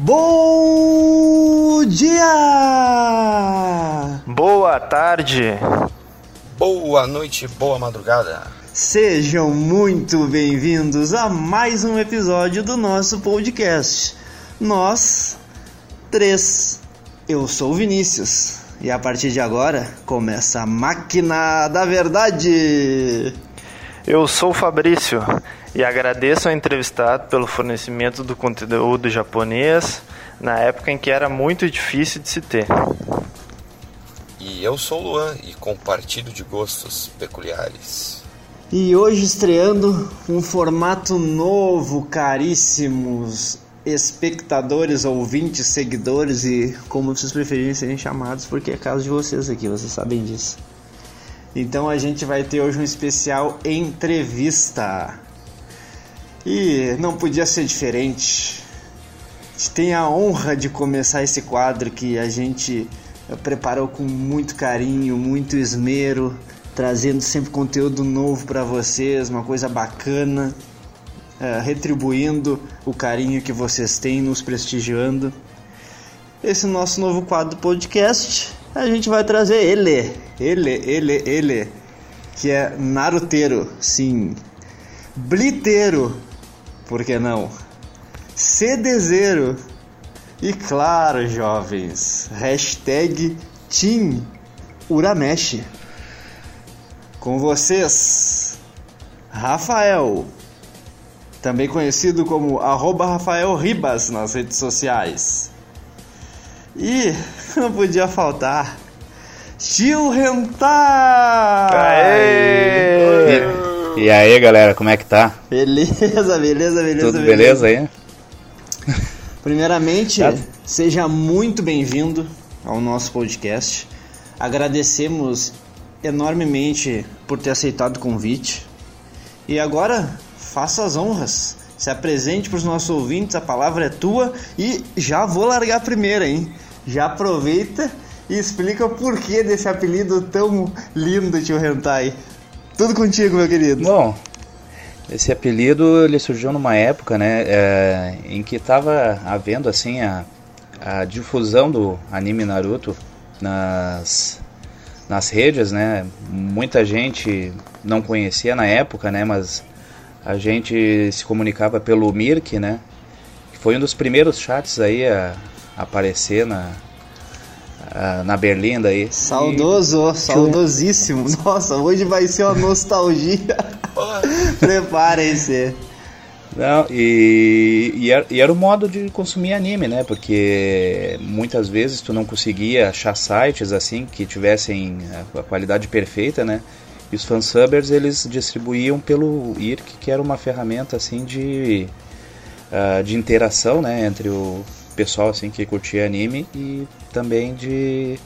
Bom dia! Boa tarde! Boa noite, boa madrugada! Sejam muito bem-vindos a mais um episódio do nosso podcast. Nós, três. Eu sou o Vinícius. E a partir de agora começa a máquina da verdade. Eu sou o Fabrício e agradeço ao entrevistado pelo fornecimento do conteúdo japonês na época em que era muito difícil de se ter. E eu sou o Luan e compartilho de gostos peculiares. E hoje estreando um formato novo, caríssimos espectadores, ouvintes, seguidores e como vocês preferirem serem chamados, porque é caso de vocês aqui, vocês sabem disso. Então a gente vai ter hoje um especial entrevista. E não podia ser diferente. A gente tem a honra de começar esse quadro que a gente preparou com muito carinho, muito esmero, trazendo sempre conteúdo novo para vocês, uma coisa bacana, uh, retribuindo o carinho que vocês têm, nos prestigiando. Esse nosso novo quadro podcast, a gente vai trazer ele, ele, ele, ele, que é Naruteiro, sim, Bliteiro, por que não? CDZero e claro, jovens, hashtag Team Uramesh. Com vocês, Rafael, também conhecido como arroba Rafael Ribas nas redes sociais. E não podia faltar Tio Rentar! E, e, aí galera, como é que tá? Beleza, beleza, beleza. Tudo beleza, beleza aí? Primeiramente, tá. seja muito bem-vindo ao nosso podcast. Agradecemos enormemente por ter aceitado o convite. E agora, faça as honras. Se apresente para os nossos ouvintes, a palavra é tua e já vou largar a primeira, hein? Já aproveita e explica o porquê desse apelido tão lindo, tio Hentai. Tudo contigo, meu querido. Bom, esse apelido ele surgiu numa época, né, é, em que estava havendo assim a, a difusão do anime Naruto nas nas redes, né? Muita gente não conhecia na época, né? Mas a gente se comunicava pelo Mirk, né? Que foi um dos primeiros chats aí a, aparecer na, a, na Berlinda aí. Saudoso, e... saudosíssimo. Nossa, hoje vai ser uma nostalgia. Preparem-se. Não, e, e, era, e, era, o modo de consumir anime, né? Porque muitas vezes tu não conseguia achar sites assim que tivessem a, a qualidade perfeita, né? E os fansubbers eles distribuíam pelo IRC, que era uma ferramenta assim de, uh, de interação, né? Entre o pessoal assim que curtia anime e também de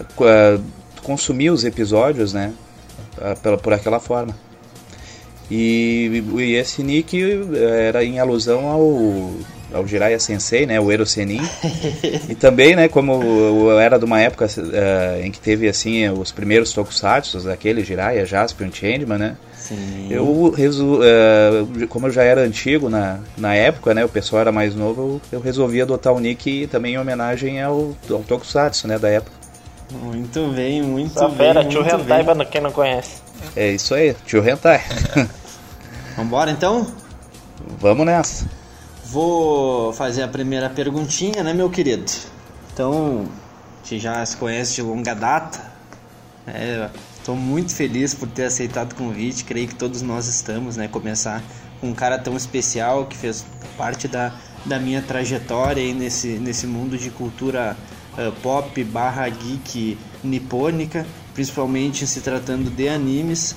uh, consumir os episódios, né? Uh, pela, por aquela forma. E, e esse nick era em alusão ao, ao Jiraiya Sensei, né, o Ero Senin. e também, né, como eu era de uma época uh, em que teve assim os primeiros tokusatsu, aquele Jiraiya, Jaspion, Changeman, né? Sim. Eu uh, como eu já era antigo na, na época, né, o pessoal era mais novo, eu, eu resolvi adotar o nick também em homenagem ao, ao tokusatsu, né, da época. Muito bem, muito Só bem. Fera, tio Hentai, pra quem não conhece. É isso aí, tio Hentai. Vambora então? Vamos nessa. Vou fazer a primeira perguntinha, né, meu querido? Então, a gente já se conhece de longa data. Estou é, muito feliz por ter aceitado o convite. Creio que todos nós estamos, né? Começar com um cara tão especial que fez parte da, da minha trajetória aí nesse, nesse mundo de cultura uh, pop barra geek nipônica, principalmente se tratando de animes.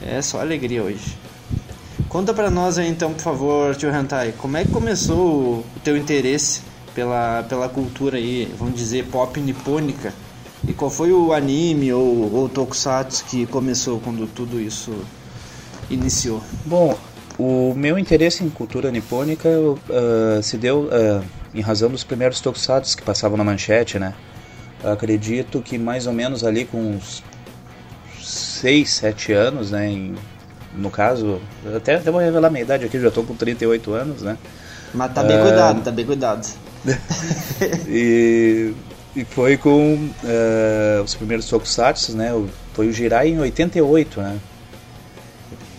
É só alegria hoje. Conta pra nós aí então, por favor, tio Hentai, como é que começou o teu interesse pela, pela cultura aí, vamos dizer, pop nipônica? E qual foi o anime ou, ou tokusatsu que começou quando tudo isso iniciou? Bom, o meu interesse em cultura nipônica uh, se deu uh, em razão dos primeiros tokusatsu que passavam na manchete, né? Acredito que mais ou menos ali com uns 6, 7 anos, né? Em no caso, até, até vou revelar minha idade aqui, já estou com 38 anos, né? Mas tá bem uh, cuidado, tá bem cuidado. e, e foi com uh, os primeiros tokusatsu, né? Foi o Jirai em 88, né?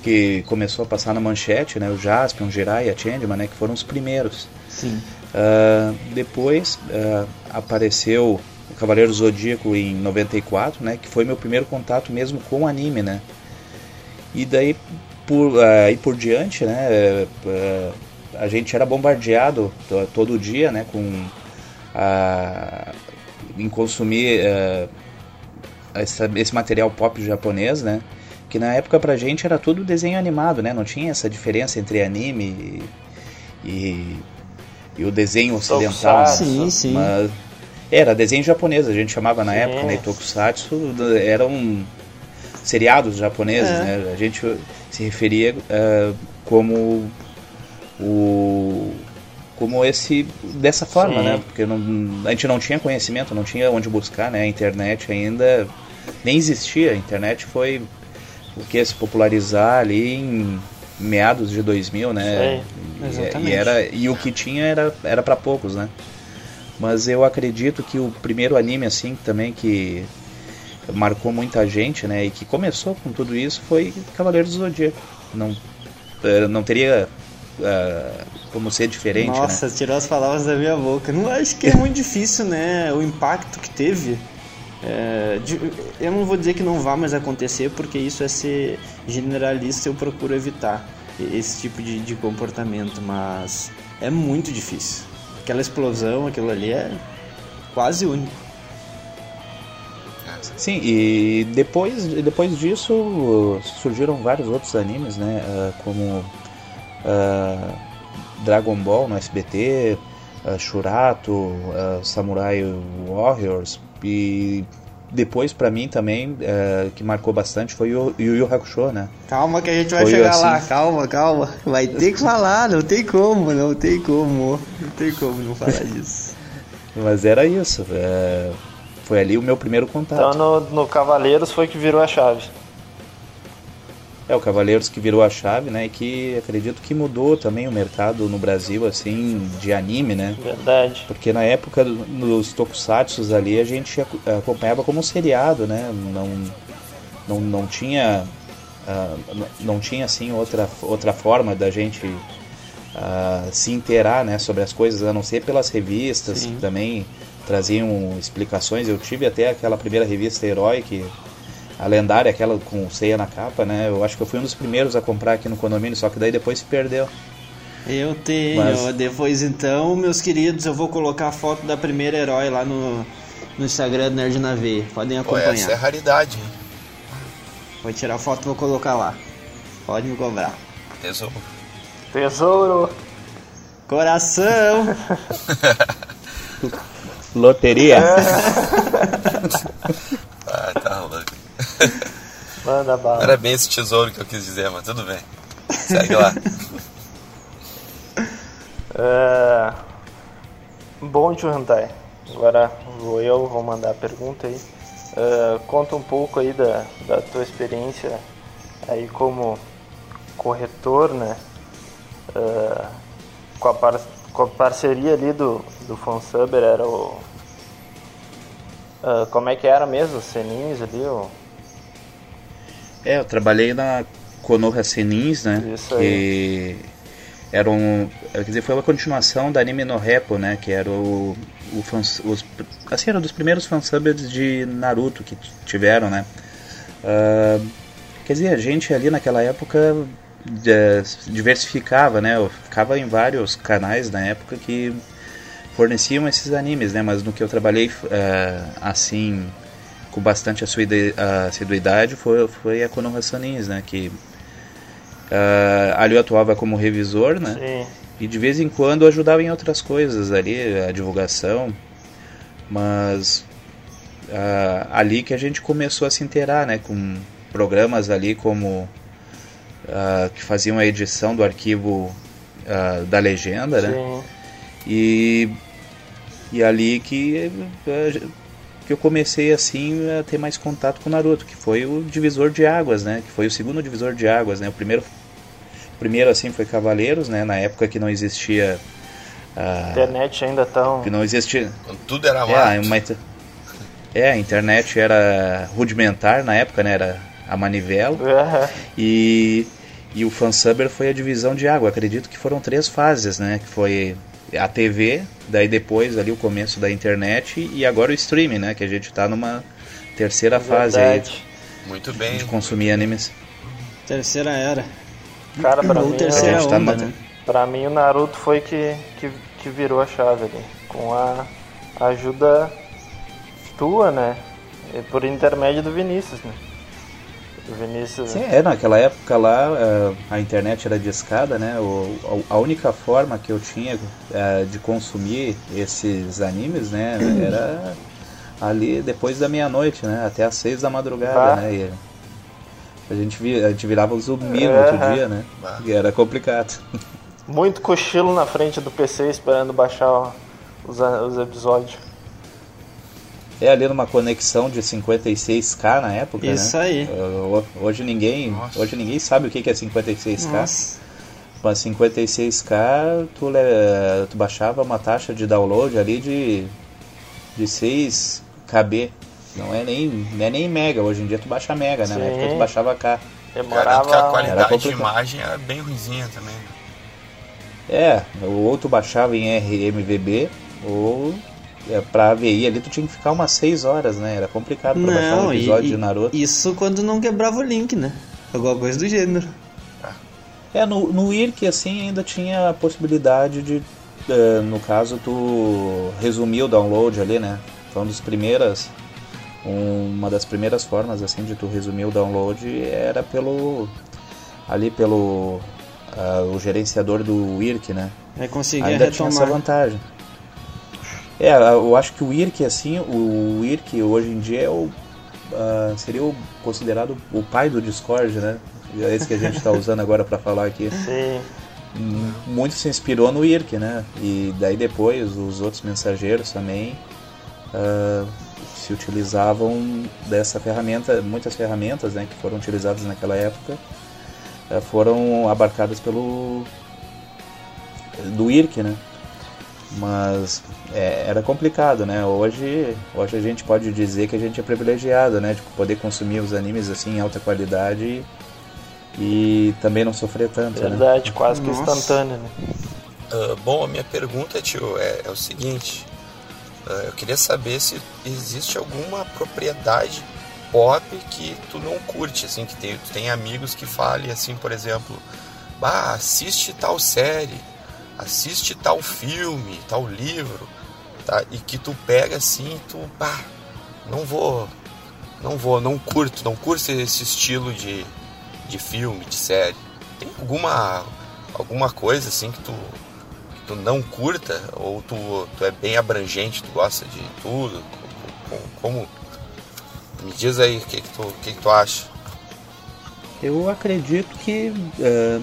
Que começou a passar na manchete, né? O Jaspion, o Jirai e a Changeman, né? Que foram os primeiros. Sim. Uh, depois uh, apareceu o Cavaleiro Zodíaco em 94, né? Que foi meu primeiro contato mesmo com o anime, né? E daí por aí por diante, né? a gente era bombardeado todo dia, né? Com a, em consumir uh, essa, esse material pop japonês, né? Que na época pra gente era tudo desenho animado, né? Não tinha essa diferença entre anime e, e, e o desenho ocidental. Sim, sim. Mas era desenho japonês, a gente chamava na sim. época, né? Tokusatsu eram seriados japoneses, é. né? A gente se referia uh, como o como esse dessa forma, Sim. né? Porque não, a gente não tinha conhecimento, não tinha onde buscar, né? A internet ainda nem existia. A internet foi o que se popularizar ali em meados de 2000, né? Sim, exatamente. E, era e o que tinha era era para poucos, né? Mas eu acredito que o primeiro anime assim também que marcou muita gente, né? E que começou com tudo isso foi Cavaleiros do Zodíaco. Não eh, não teria uh, como ser diferente. Né? Nossa, né? tirou as palavras da minha boca. Não acho que é muito difícil, né? O impacto que teve. É, de, eu não vou dizer que não vá mais acontecer, porque isso é ser generalista. Eu procuro evitar esse tipo de, de comportamento, mas é muito difícil. Aquela explosão, aquilo ali é quase único. Sim, e depois, depois disso surgiram vários outros animes, né? Uh, como uh, Dragon Ball no SBT, uh, Shurato, uh, Samurai Warriors e depois para mim também que marcou bastante foi o Yu Yu Hakusho, né? Calma que a gente vai foi chegar assim... lá, calma, calma. Vai ter que falar, não tem como, não tem como, não tem como não falar disso. Mas era isso, é... foi ali o meu primeiro contato. Então no, no Cavaleiros foi que virou a chave. É, o Cavaleiros que virou a chave, né? E que acredito que mudou também o mercado no Brasil, assim, de anime, né? Verdade. Porque na época dos tokusatsu ali a gente acompanhava como um seriado, né? Não, não, não tinha. Uh, não tinha assim outra, outra forma da gente uh, se inteirar né, sobre as coisas, a não ser pelas revistas Sim. que também traziam explicações. Eu tive até aquela primeira revista Herói que a lendária, aquela com ceia na capa, né? Eu acho que eu fui um dos primeiros a comprar aqui no condomínio, só que daí depois se perdeu. Eu tenho, Mas... depois então, meus queridos, eu vou colocar a foto da primeira herói lá no, no Instagram do Nerd na V. Podem acompanhar. Pô, essa é raridade, hein? Vou tirar a foto e vou colocar lá. Pode me cobrar. Tesouro. Tesouro. Coração. Loteria. É. ah, tá louco. Manda bala. Não era bem esse tesouro que eu quis dizer, mas tudo bem. Segue lá. é... Bom, tio Hantai. Agora vou eu, vou mandar a pergunta aí. Uh, conta um pouco aí da, da tua experiência aí como corretor, né? Uh, com, a par, com a parceria ali do, do Fansuber era o. Uh, como é que era mesmo? Os seninhos ali? O, é, eu trabalhei na Konoha Senins, né? Isso que era um, quer dizer, foi uma continuação da Anime no Repo, né? Que era o, o fans, os, assim, era um dos primeiros fansubs de Naruto que tiveram, né? Uh, quer dizer, a gente ali naquela época diversificava, né? Eu ficava em vários canais na época que forneciam esses animes, né? Mas no que eu trabalhei uh, assim com bastante assiduidade foi, foi a Konoha Sanins, né? Que uh, ali eu atuava como revisor, né? Sim. E de vez em quando ajudava em outras coisas ali, a divulgação. Mas uh, ali que a gente começou a se inteirar, né? Com programas ali como uh, que faziam a edição do arquivo uh, da legenda, né? Sim. E, e ali que que eu comecei assim a ter mais contato com o Naruto, que foi o divisor de águas, né? Que foi o segundo divisor de águas, né? O primeiro, primeiro assim foi Cavaleiros, né? Na época que não existia a internet ainda tão que não existia. Quando tudo era é, uma, é, a internet era rudimentar na época, né? Era a manivela. Uhum. E e o fansubber foi a divisão de água. Acredito que foram três fases, né? Que foi a TV, daí depois ali o começo da internet e agora o streaming, né? Que a gente está numa terceira Verdade. fase aí Muito bem. de consumir animes. Terceira era. Cara, pra Ou mim, terceira a tá onda, numa- né? pra mim o Naruto foi que, que, que virou a chave ali. Com a ajuda tua, né? E por intermédio do Vinícius, né? O Vinícius. Sim, é, naquela época lá eh, a internet era discada, né? O, a única forma que eu tinha eh, de consumir esses animes, né? Era ali depois da meia-noite, né? Até às seis da madrugada, Ah. né? E a gente, vi, a gente virava zumbi no outro Aham. dia, né? E era complicado. Muito cochilo na frente do PC esperando baixar os episódios. É ali numa conexão de 56k na época, Isso né? aí. Hoje ninguém, Nossa. hoje ninguém sabe o que é 56k. Nossa. Mas 56k, tu, le- tu baixava uma taxa de download ali de, de 6 KB. Não é, nem, não é nem mega, hoje em dia tu baixa mega, né? Na Sim. época tu baixava K. Garanto que a Demorava. qualidade de imagem era bem ruizinha também. né? É, ou tu baixava em RMVB, ou é, pra AVI ali tu tinha que ficar umas 6 horas, né? Era complicado pra baixar um Não, episódio e- de Naruto. isso quando não quebrava o link, né? Alguma coisa do gênero. É, no, no IRC assim ainda tinha a possibilidade de, eh, no caso, tu resumir o download ali, né? Foi uma das primeiras, uma das primeiras formas assim de tu resumir o download era pelo ali pelo ah, o gerenciador do IRC, né? Aí conseguia ainda tinha essa retomar. vantagem. É, eu acho que o IRC assim, o IRC hoje em dia é o ah, seria o, considerado o pai do Discord, né? É esse que a gente está usando agora para falar aqui Sim. muito se inspirou no IRC, né? E daí depois os outros mensageiros também ah, se utilizavam dessa ferramenta, muitas ferramentas né, que foram utilizadas naquela época ah, foram abarcadas pelo do IRC, né? Mas é, era complicado, né? Hoje, hoje a gente pode dizer que a gente é privilegiado, né? De poder consumir os animes assim em alta qualidade e também não sofrer tanto, né? Verdade, quase que Nossa. instantâneo, né? Ah, bom, a minha pergunta, tio, é, é o seguinte. Ah, eu queria saber se existe alguma propriedade pop que tu não curte, assim, que tem, tu tem amigos que falem assim, por exemplo, bah, assiste tal série, assiste tal filme, tal livro, tá? E que tu pega assim, tu, bah, não vou, não vou, não curto, não curto esse estilo de, de filme, de série. Tem alguma alguma coisa assim que tu que tu não curta ou tu, tu é bem abrangente, tu gosta de tudo? Co- co- Como me diz aí o que que tu, que que tu acha? Eu acredito que ah,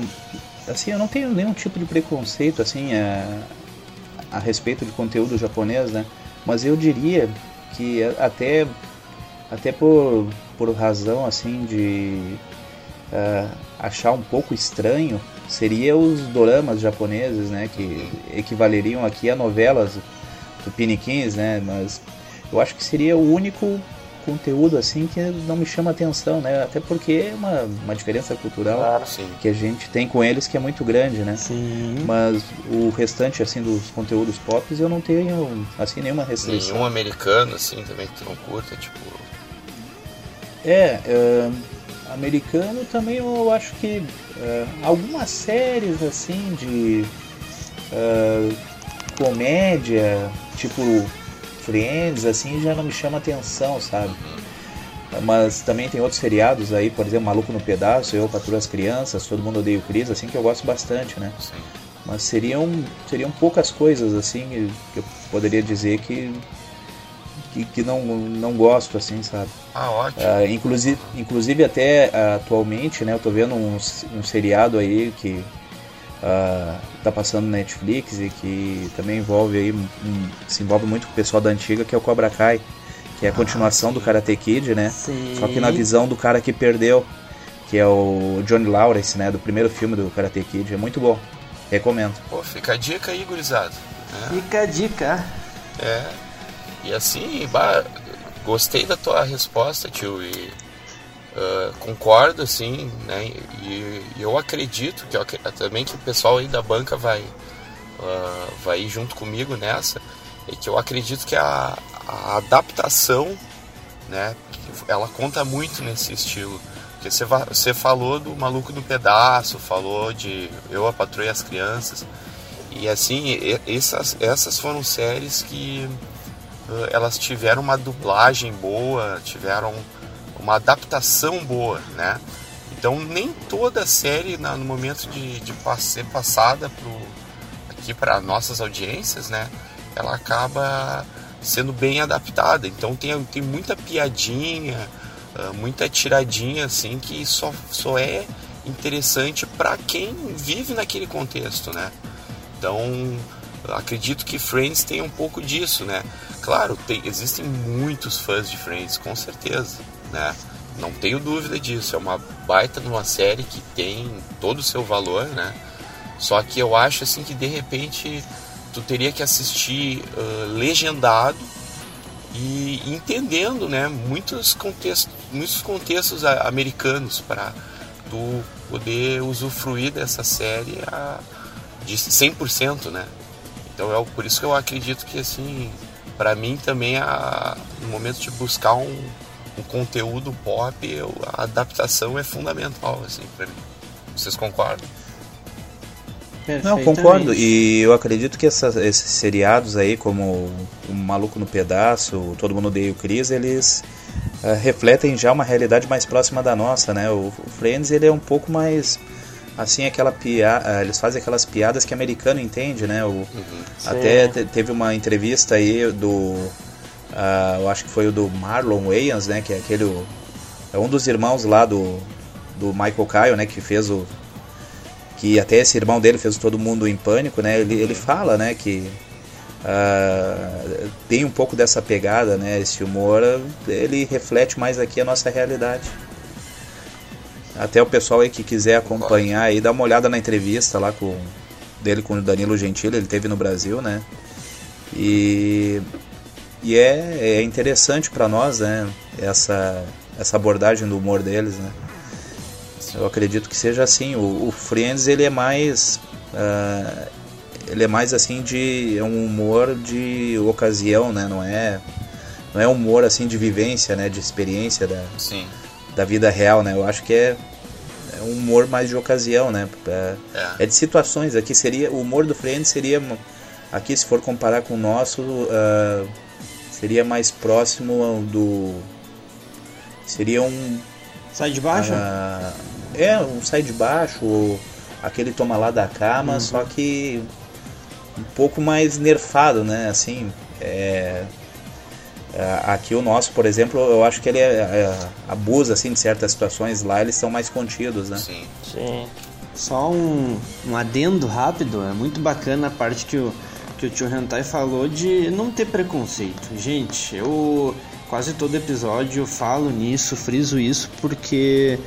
assim eu não tenho nenhum tipo de preconceito assim a, a respeito de conteúdo japonês, né? Mas eu diria que a- até até por, por razão assim de ah, achar um pouco estranho seria os doramas japoneses, né? Que equivaleriam aqui a novelas do Piniquins, né? Mas eu acho que seria o único conteúdo assim que não me chama atenção, né? Até porque é uma, uma diferença cultural Claro. Que a gente tem com eles que é muito grande, né? Sim. Mas o restante assim dos conteúdos pop eu não tenho assim nenhuma restrição. Nenhum americano assim também que tu não curta, tipo, É, é, americano também eu acho que é, algumas séries assim de é, comédia, tipo Friends, assim, já não me chama atenção, sabe? Mas também tem outros seriados aí, por exemplo, Maluco no Pedaço, Eu, Patrulho as Crianças, Todo Mundo Odeia o Chris, assim, que eu gosto bastante, né? assim, Mas seriam, seriam poucas coisas, assim, que eu poderia dizer que, que, que não, não gosto, assim, sabe? ah, ótimo. Ah, inclusive, inclusive até ah, atualmente, né, eu tô vendo um, um seriado aí que ah, tá passando na Netflix e que também envolve aí, um- se envolve muito com o pessoal da antiga, que é o Cobra Kai, que é a continuação ah, do Karate Kid, né? Sim. Só que na visão do cara que perdeu, que é o Johnny Lawrence, né? Do primeiro filme do Karate Kid. É muito bom. Recomendo. Pô, fica a dica aí, gurizado. É. Fica a dica. É. E assim, bah, gostei da tua resposta, tio. E uh, concordo, assim, né? E, e, eu acredito que eu, também que o pessoal aí da banca vai, uh, vai ir junto comigo nessa. E que eu acredito que a, a adaptação, né? Ela conta muito nesse estilo. Porque você, você falou do Maluco no Pedaço, falou de Eu, a Patroa as Crianças. E assim, essas, essas foram séries que uh, elas tiveram uma dublagem boa, tiveram uma adaptação boa, né? Então nem toda série na, no momento de, de ser passada pro, aqui para nossas audiências, né? Ela acaba sendo bem adaptada. Então tem, tem muita piadinha, uh, muita tiradinha assim que só, só é interessante para quem vive naquele contexto, né? Então acredito que Friends tem um pouco disso, né? Claro, tem, existem muitos fãs de Friends, com certeza, né? Não tenho dúvida disso. É uma baita de uma série que tem todo o seu valor, né? Só que eu acho assim que de repente tu teria que assistir uh, legendado e entendendo, né? Muitos contextos, muitos contextos americanos para tu poder usufruir dessa série a, de 100%, né? Então é por isso que eu acredito que assim, para mim também a, no momento de buscar um, um conteúdo pop, a adaptação é fundamental assim para mim. Vocês concordam? Não, concordo. E eu acredito que essa, esses seriados aí, como O Maluco no Pedaço, Todo Mundo Odeia o Cris, eles uh, refletem já uma realidade mais próxima da nossa, né? O, o Friends, ele é um pouco mais assim aquela piada, uh, eles fazem aquelas piadas que americano entende, né? O, uhum. Até te, teve uma entrevista aí do, uh, eu acho que foi o do Marlon Wayans, né? Que é aquele, é um dos irmãos lá do, do Michael Kyle, né? Que fez o, que até esse irmão dele fez todo mundo em pânico, né? Ele, ele fala, né? Que uh, tem um pouco dessa pegada, né? Esse humor, ele reflete mais aqui a nossa realidade. Até o pessoal aí que quiser acompanhar aí, dá uma olhada na entrevista lá com dele com o Danilo Gentili, ele teve no Brasil, né? E, e é, é interessante para nós, né? Essa, essa abordagem do humor deles, né? Eu acredito que seja assim. O, o Friends ele é mais uh, ele é mais assim de é um humor de ocasião, né? Não é não é humor assim de vivência, né? De experiência da Sim da vida real, né? Eu acho que é, é um humor mais de ocasião, né? É, é. é, de situações. Aqui seria o humor do Friends seria aqui se for comparar com o nosso uh, seria mais próximo do seria um sai de baixo. Uh, é um sai de baixo, aquele toma lá da cama, uhum. só que um pouco mais nerfado, né? Assim, é, é, aqui o nosso, por exemplo, eu acho que ele é, é, abusa assim de certas situações lá, eles são mais contidos, né? Sim. Sim. Só um, um adendo rápido, é muito bacana a parte que o, que o tio Hentai falou de não ter preconceito. Gente, eu quase todo episódio falo nisso, friso isso, porque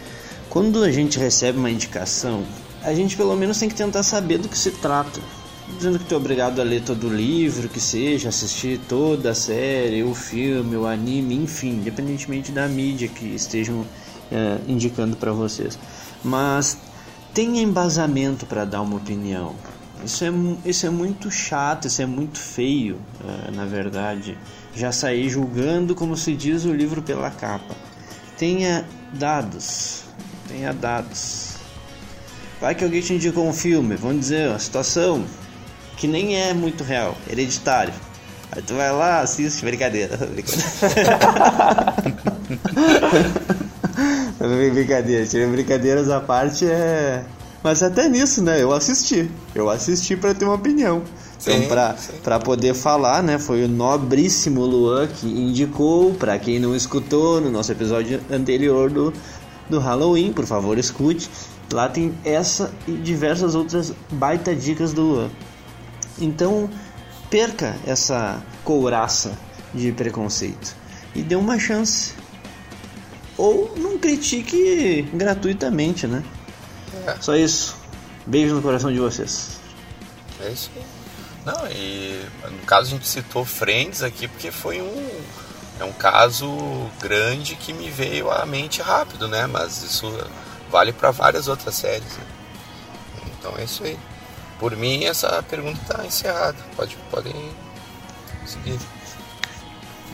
quando a gente recebe uma indicação, a gente pelo menos tem que tentar saber do que se trata dizendo que tu é obrigado a ler todo o livro, que seja, assistir toda a série, o filme, o anime, enfim, independentemente da mídia que estejam é, indicando para vocês. Mas tenha embasamento para dar uma opinião. Isso é, isso é muito chato, isso é muito feio, é, na verdade. Já sair julgando, como se diz o livro pela capa. Tenha dados, tenha dados. Vai que alguém te indicou um filme, vamos dizer, a situação, que nem é muito real, hereditário. Aí tu vai lá, assiste, brincadeira. Brincadeira. brincadeira, brincadeiras à parte é. Mas até nisso, né? Eu assisti. Eu assisti para ter uma opinião. Então, para pra poder falar, né? Foi o nobríssimo Luan que indicou, para quem não escutou no nosso episódio anterior do, do Halloween, por favor, escute. Lá tem essa e diversas outras baita dicas do Luan. Então, perca essa couraça de preconceito. e dê uma chance. Ou não critique gratuitamente, né? É. Só isso. Beijo no coração de vocês. É isso aí. Não, e no caso a gente citou Friends aqui porque foi um, é um caso grande que me veio à mente rápido, né? Mas isso vale para várias outras séries. né? Então é isso aí. Por mim, essa pergunta está encerrada. Pode, podem seguir.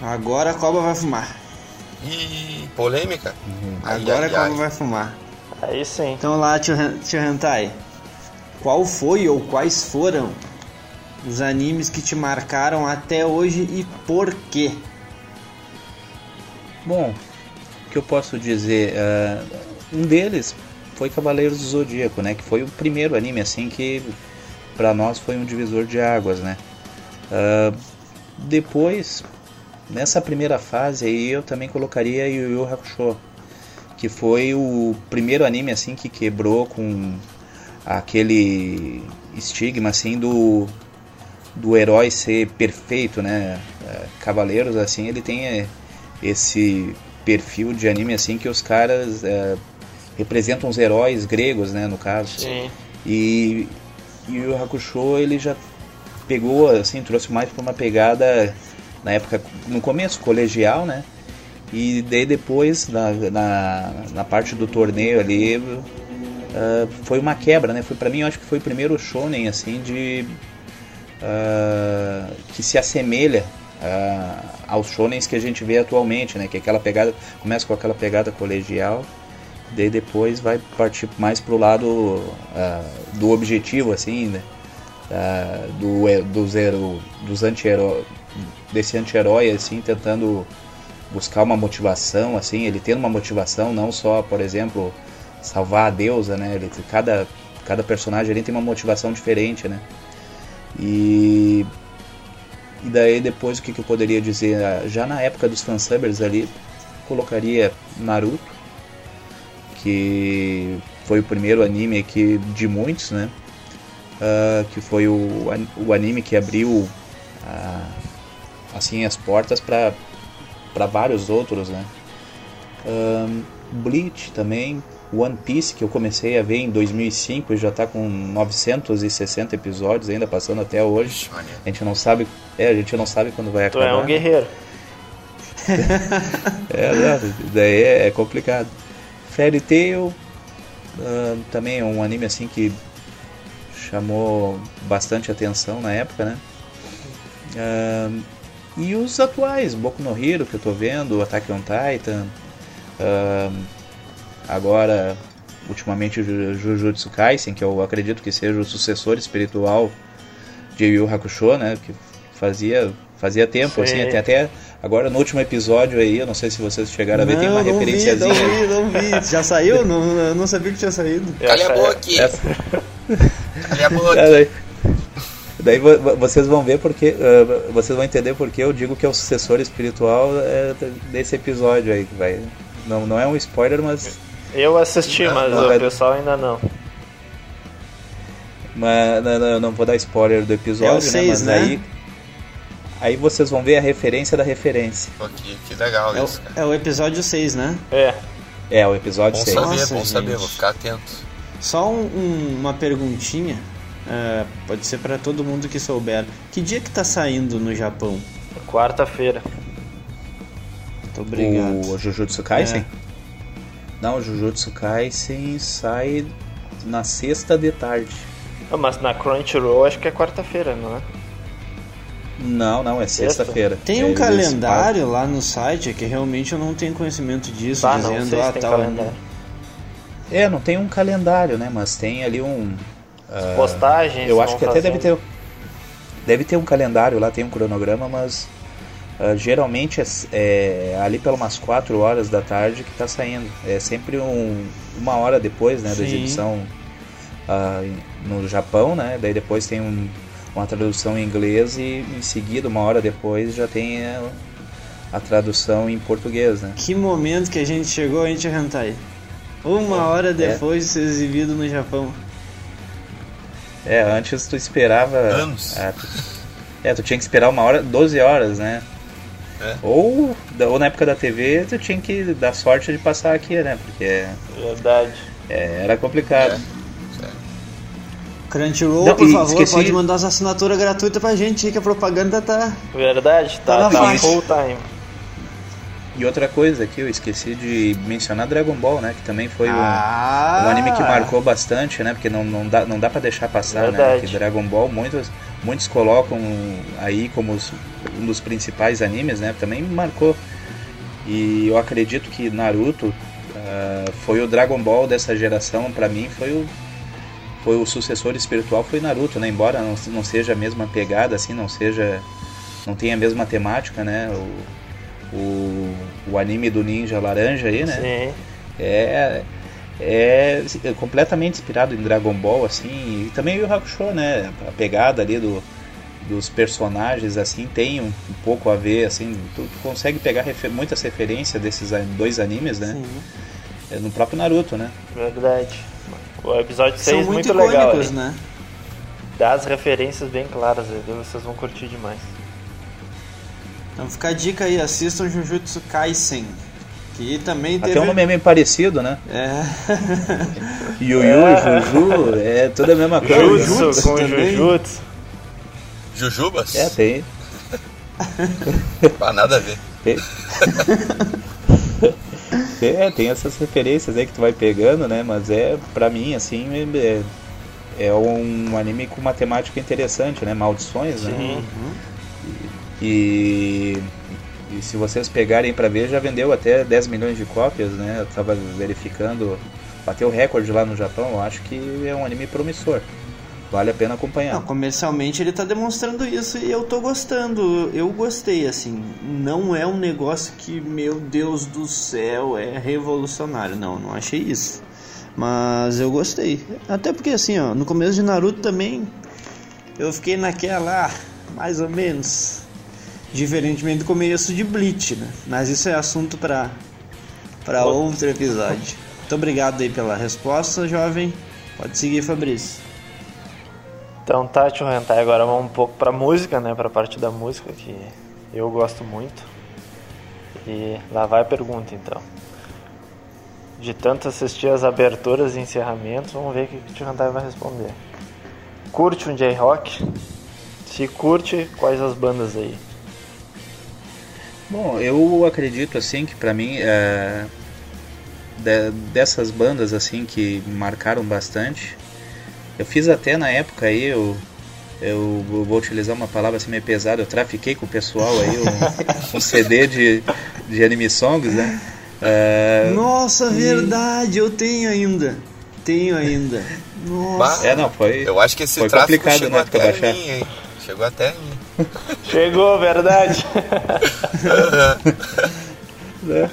Agora a cobra vai fumar. E polêmica? Ai, Agora ai, a cobra ai. vai fumar. Aí sim. Então lá, tio, Hen- tio Hentai. Qual foi ou quais foram os animes que te marcaram até hoje e por quê? Bom, o que eu posso dizer? ah, um deles foi Cavaleiros do Zodíaco, né? Que foi o primeiro anime assim que pra nós foi um divisor de águas, né? Ah, depois, nessa primeira fase aí, eu também colocaria Yu Yu Hakusho, que foi o primeiro anime assim que quebrou com aquele estigma assim do do herói ser perfeito, né? É, Cavaleiros assim, ele tem é, esse perfil de anime assim que os caras é, representam os heróis gregos, né, no caso. Sim. E, e o Hakusho ele já pegou assim, trouxe mais para uma pegada na época no começo colegial, né? E daí depois na, na, na parte do torneio ali ah, foi uma quebra, né? Foi para mim, eu acho que foi o primeiro shonen assim de ah, que se assemelha ah, aos shonens que a gente vê atualmente, né? Que é aquela pegada começa com aquela pegada colegial, daí depois vai partir mais pro lado ah, do objetivo, assim, né? Do he- dos hero, dos anti-herói desse anti-herói assim tentando buscar uma motivação assim ele tendo uma motivação não só por exemplo salvar a deusa né ele cada cada personagem ali tem uma motivação diferente né. E e daí depois o que, que eu poderia dizer? Ah, já na época dos fansubbers ali colocaria Naruto que foi o primeiro anime aqui de muitos né Ah, que foi o, o anime que abriu ah, assim as portas para para vários outros né Ahn, Bleach também One Piece que eu comecei a ver em 2005 e já está com 960 episódios ainda passando até hoje a gente não sabe é a gente não sabe quando vai Tu acabar é um né? guerreiro. É, não, daí é, é complicado. Fairy Tail ah, também é um anime assim que chamou bastante atenção na época, né? Ah, e os atuais, Boku no Hero que eu tô vendo, Attack on Titan, ah, agora ultimamente Jujutsu Kaisen, que eu acredito que seja o sucessor espiritual de Yu Hakusho, né? Que fazia fazia tempo, assim, Sim. até, até agora no último episódio aí, eu não sei se vocês chegaram a ver, tem uma não vi, referenciazinha. não vi, não vi. Já saiu? Não, eu não sabia que tinha saído. Calha a acho- boca aqui. Calha a boca. É, daí, daí vo- vo- vocês vão ver porque ah, vocês vão entender porque eu digo que é o sucessor espiritual é, desse episódio aí que vai. Não, não é um spoiler, mas, Eu assisti, mas Não, o é- pessoal ainda não. mas não, não, não vou dar spoiler do episódio, É o seis, né? Mas né? aí aí vocês vão ver a referência da referência. Pô, que, que legal É o, isso, cara. é o episódio 6, né? É. É o episódio Bom 6. saber, Nossa, bom saber, gente. vou ficar atento. Só um- um- uma perguntinha. É, pode ser pra todo mundo que souber. Que dia que tá saindo no Japão? Quarta-feira. Muito obrigado. O Jujutsu Kaisen? É. Não, o Jujutsu Kaisen sai na sexta de tarde. Ah, mas na Crunchyroll acho que é quarta-feira, não é? Não, não, é Sexta? sexta-feira. Tem um Eles calendário lá no site, é que realmente eu não tenho conhecimento disso, não dizendo, sei se ah, tem tal. calendário. É, não tem um calendário, né? Mas tem ali um. Ah, Postagens. eu acho que até deve fazendo. ter. Deve ter um calendário lá, tem um cronograma, mas ah, geralmente é, é ali pelas umas 4 horas da tarde que tá saindo. É sempre um, uma hora depois né, da exibição ah, no Japão, né? Daí depois tem um- uma tradução em inglês e em seguida, uma hora depois, já tem a, a tradução em português, né? Que momento que a gente chegou, a gente Hentai. Uma hora depois de ser exibido no Japão. É, antes tu esperava. Anos. É tu, é, tu tinha que esperar uma hora, 12 horas, né? É. Ou, ou na época da TV, tu tinha que dar sorte de passar aqui, né? Porque. Verdade. É, era complicado. É. Crunchyroll, Não, por favor, esqueci... pode mandar as assinaturas gratuitas pra gente aí, que a propaganda tá. Verdade, tá, tá, tá full time. E outra coisa aqui, eu esqueci de mencionar Dragon Ball, né? Que também foi ah. um, um, anime que marcou bastante, né? Porque não, não dá, não dá pra deixar passar, né? Verdade. né? Que Dragon Ball, muitos, muitos colocam aí como os, um dos principais animes, né? Também marcou. E eu acredito que Naruto uh, foi o Dragon Ball dessa geração, para mim, foi o foi o sucessor espiritual foi Naruto, né? Embora não, não seja a mesma pegada, assim, não seja, não tenha a mesma temática, né? O, o, o anime do ninja laranja aí, né? Sim. É, é, é completamente inspirado em Dragon Ball, assim, e também o Hakusho, né? A pegada ali do, dos personagens, assim, tem um, um pouco a ver, assim, tu, tu consegue pegar refer muitas referências desses dois animes, né? Sim. É no próprio Naruto, né? Verdade. O episódio 6 São muito, muito legal. né? Dá as referências bem claras, vocês vão curtir demais. Então fica a dica aí, assistam Jujutsu Kaisen. Que também teve... Até um nome meio parecido, né? É. Yu Yu, é. Juju, é tudo a mesma coisa. Jujutsu com também. Jujutsu. Jujubas? É, tem. Pra nada a ver. Tem. É, tem essas referências aí que tu vai pegando, né? Mas é, pra mim, assim, é, é um anime com uma temática interessante, né? Maldições, né? Sim. E, e, se vocês pegarem para ver, já vendeu até 10 milhões de cópias, né? Eu tava verificando, bateu recorde lá no Japão, eu acho que é um anime promissor. Vale a pena acompanhar. Não, comercialmente ele está demonstrando isso e eu tô gostando. Eu gostei, assim. Não é um negócio que, meu Deus do céu, é revolucionário. Não, não achei isso. Mas eu gostei. Até porque, assim, ó, no começo de Naruto também eu fiquei naquela, mais ou menos. Diferentemente do começo de Bleach, né? Mas isso é assunto para para outro episódio. Muito obrigado aí pela resposta, jovem. Pode seguir, Fabrício. Então tá, tio Hentai, agora vamos um pouco pra música, né? Pra parte da música que eu gosto muito. E lá vai a pergunta então. De tanto assistir as aberturas e encerramentos, vamos ver o que o tio Hentai vai responder. Curte um J-Rock? Se curte, quais as bandas aí? Bom, eu acredito assim que pra mim é, de, dessas bandas assim que marcaram bastante eu fiz até na época aí, eu, eu vou utilizar uma palavra assim meio pesada, eu trafiquei com o pessoal aí um, um CD de, de anime songs, né? Uh, Nossa, e... verdade, eu tenho ainda. Tenho ainda. Nossa. É, não, foi. Eu acho que esse foi complicado, chegou né, até baixar. mim, hein? Chegou até mim. Chegou, verdade. é,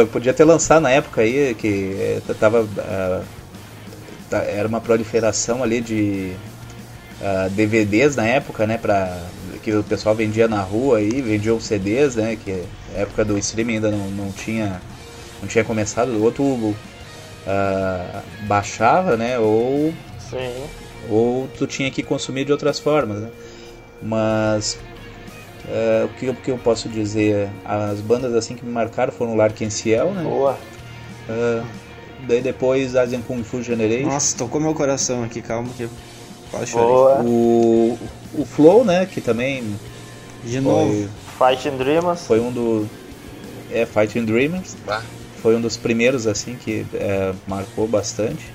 eu podia ter lançado na época aí que eh, tava uh, era uma proliferação ali de uh, ah, DVDs na época, né, para que o pessoal vendia na rua aí, vendiam CDs, né, que a época do streaming ainda não, não tinha não tinha começado, o outro uh, baixava, né, ou Sim. ou tu tinha que consumir de outras formas, né? Mas uh, o, que, o que eu posso dizer? As bandas assim que me marcaram foram o Larkin Ciel, né? Boa. Uh, Daí depois Asian Kung Fu Generation. Nossa, tocou meu coração aqui, calma que quase chorei. O, o Flow, né, que também... De novo. Fighting Dreamers. Foi um do... É, Fighting Dreamers. Ah. Foi um dos primeiros, assim, que é, marcou bastante.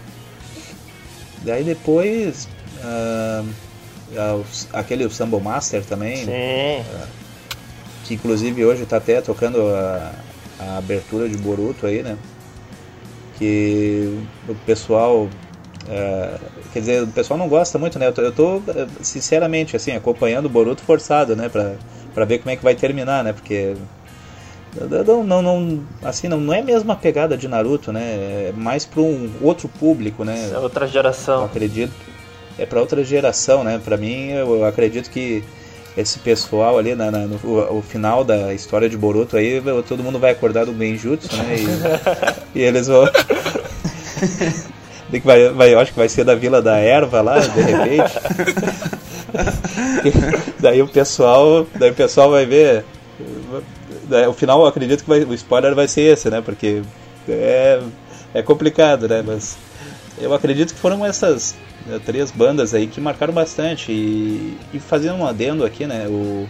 Daí depois... Uh, aquele o Sambo Master também. Sim. Uh, que inclusive hoje está até tocando a, a abertura de Boruto aí, né? que o pessoal é, quer dizer, o pessoal não gosta muito, né? Eu tô, eu tô, sinceramente assim acompanhando o Boruto forçado, né, para para ver como é que vai terminar, né? Porque não, não, não assim não, não é a mesma pegada de Naruto, né? É mais para um outro público, né? É outra geração. Eu acredito. É para outra geração, né? Para mim, eu acredito que esse pessoal ali na, na no o, o, final da história de Boruto aí, todo mundo vai acordar do Genjutsu, né? E, e eles vão. vai, vai, eu acho que vai ser da Vila da Erva lá, de repente. daí o pessoal. Daí o pessoal vai ver. né, o final eu acredito que vai, o spoiler vai ser esse, né? Porque é, é complicado, né? Mas eu acredito que foram essas né, três bandas aí que marcaram bastante. E, e fazendo um adendo aqui, né? O,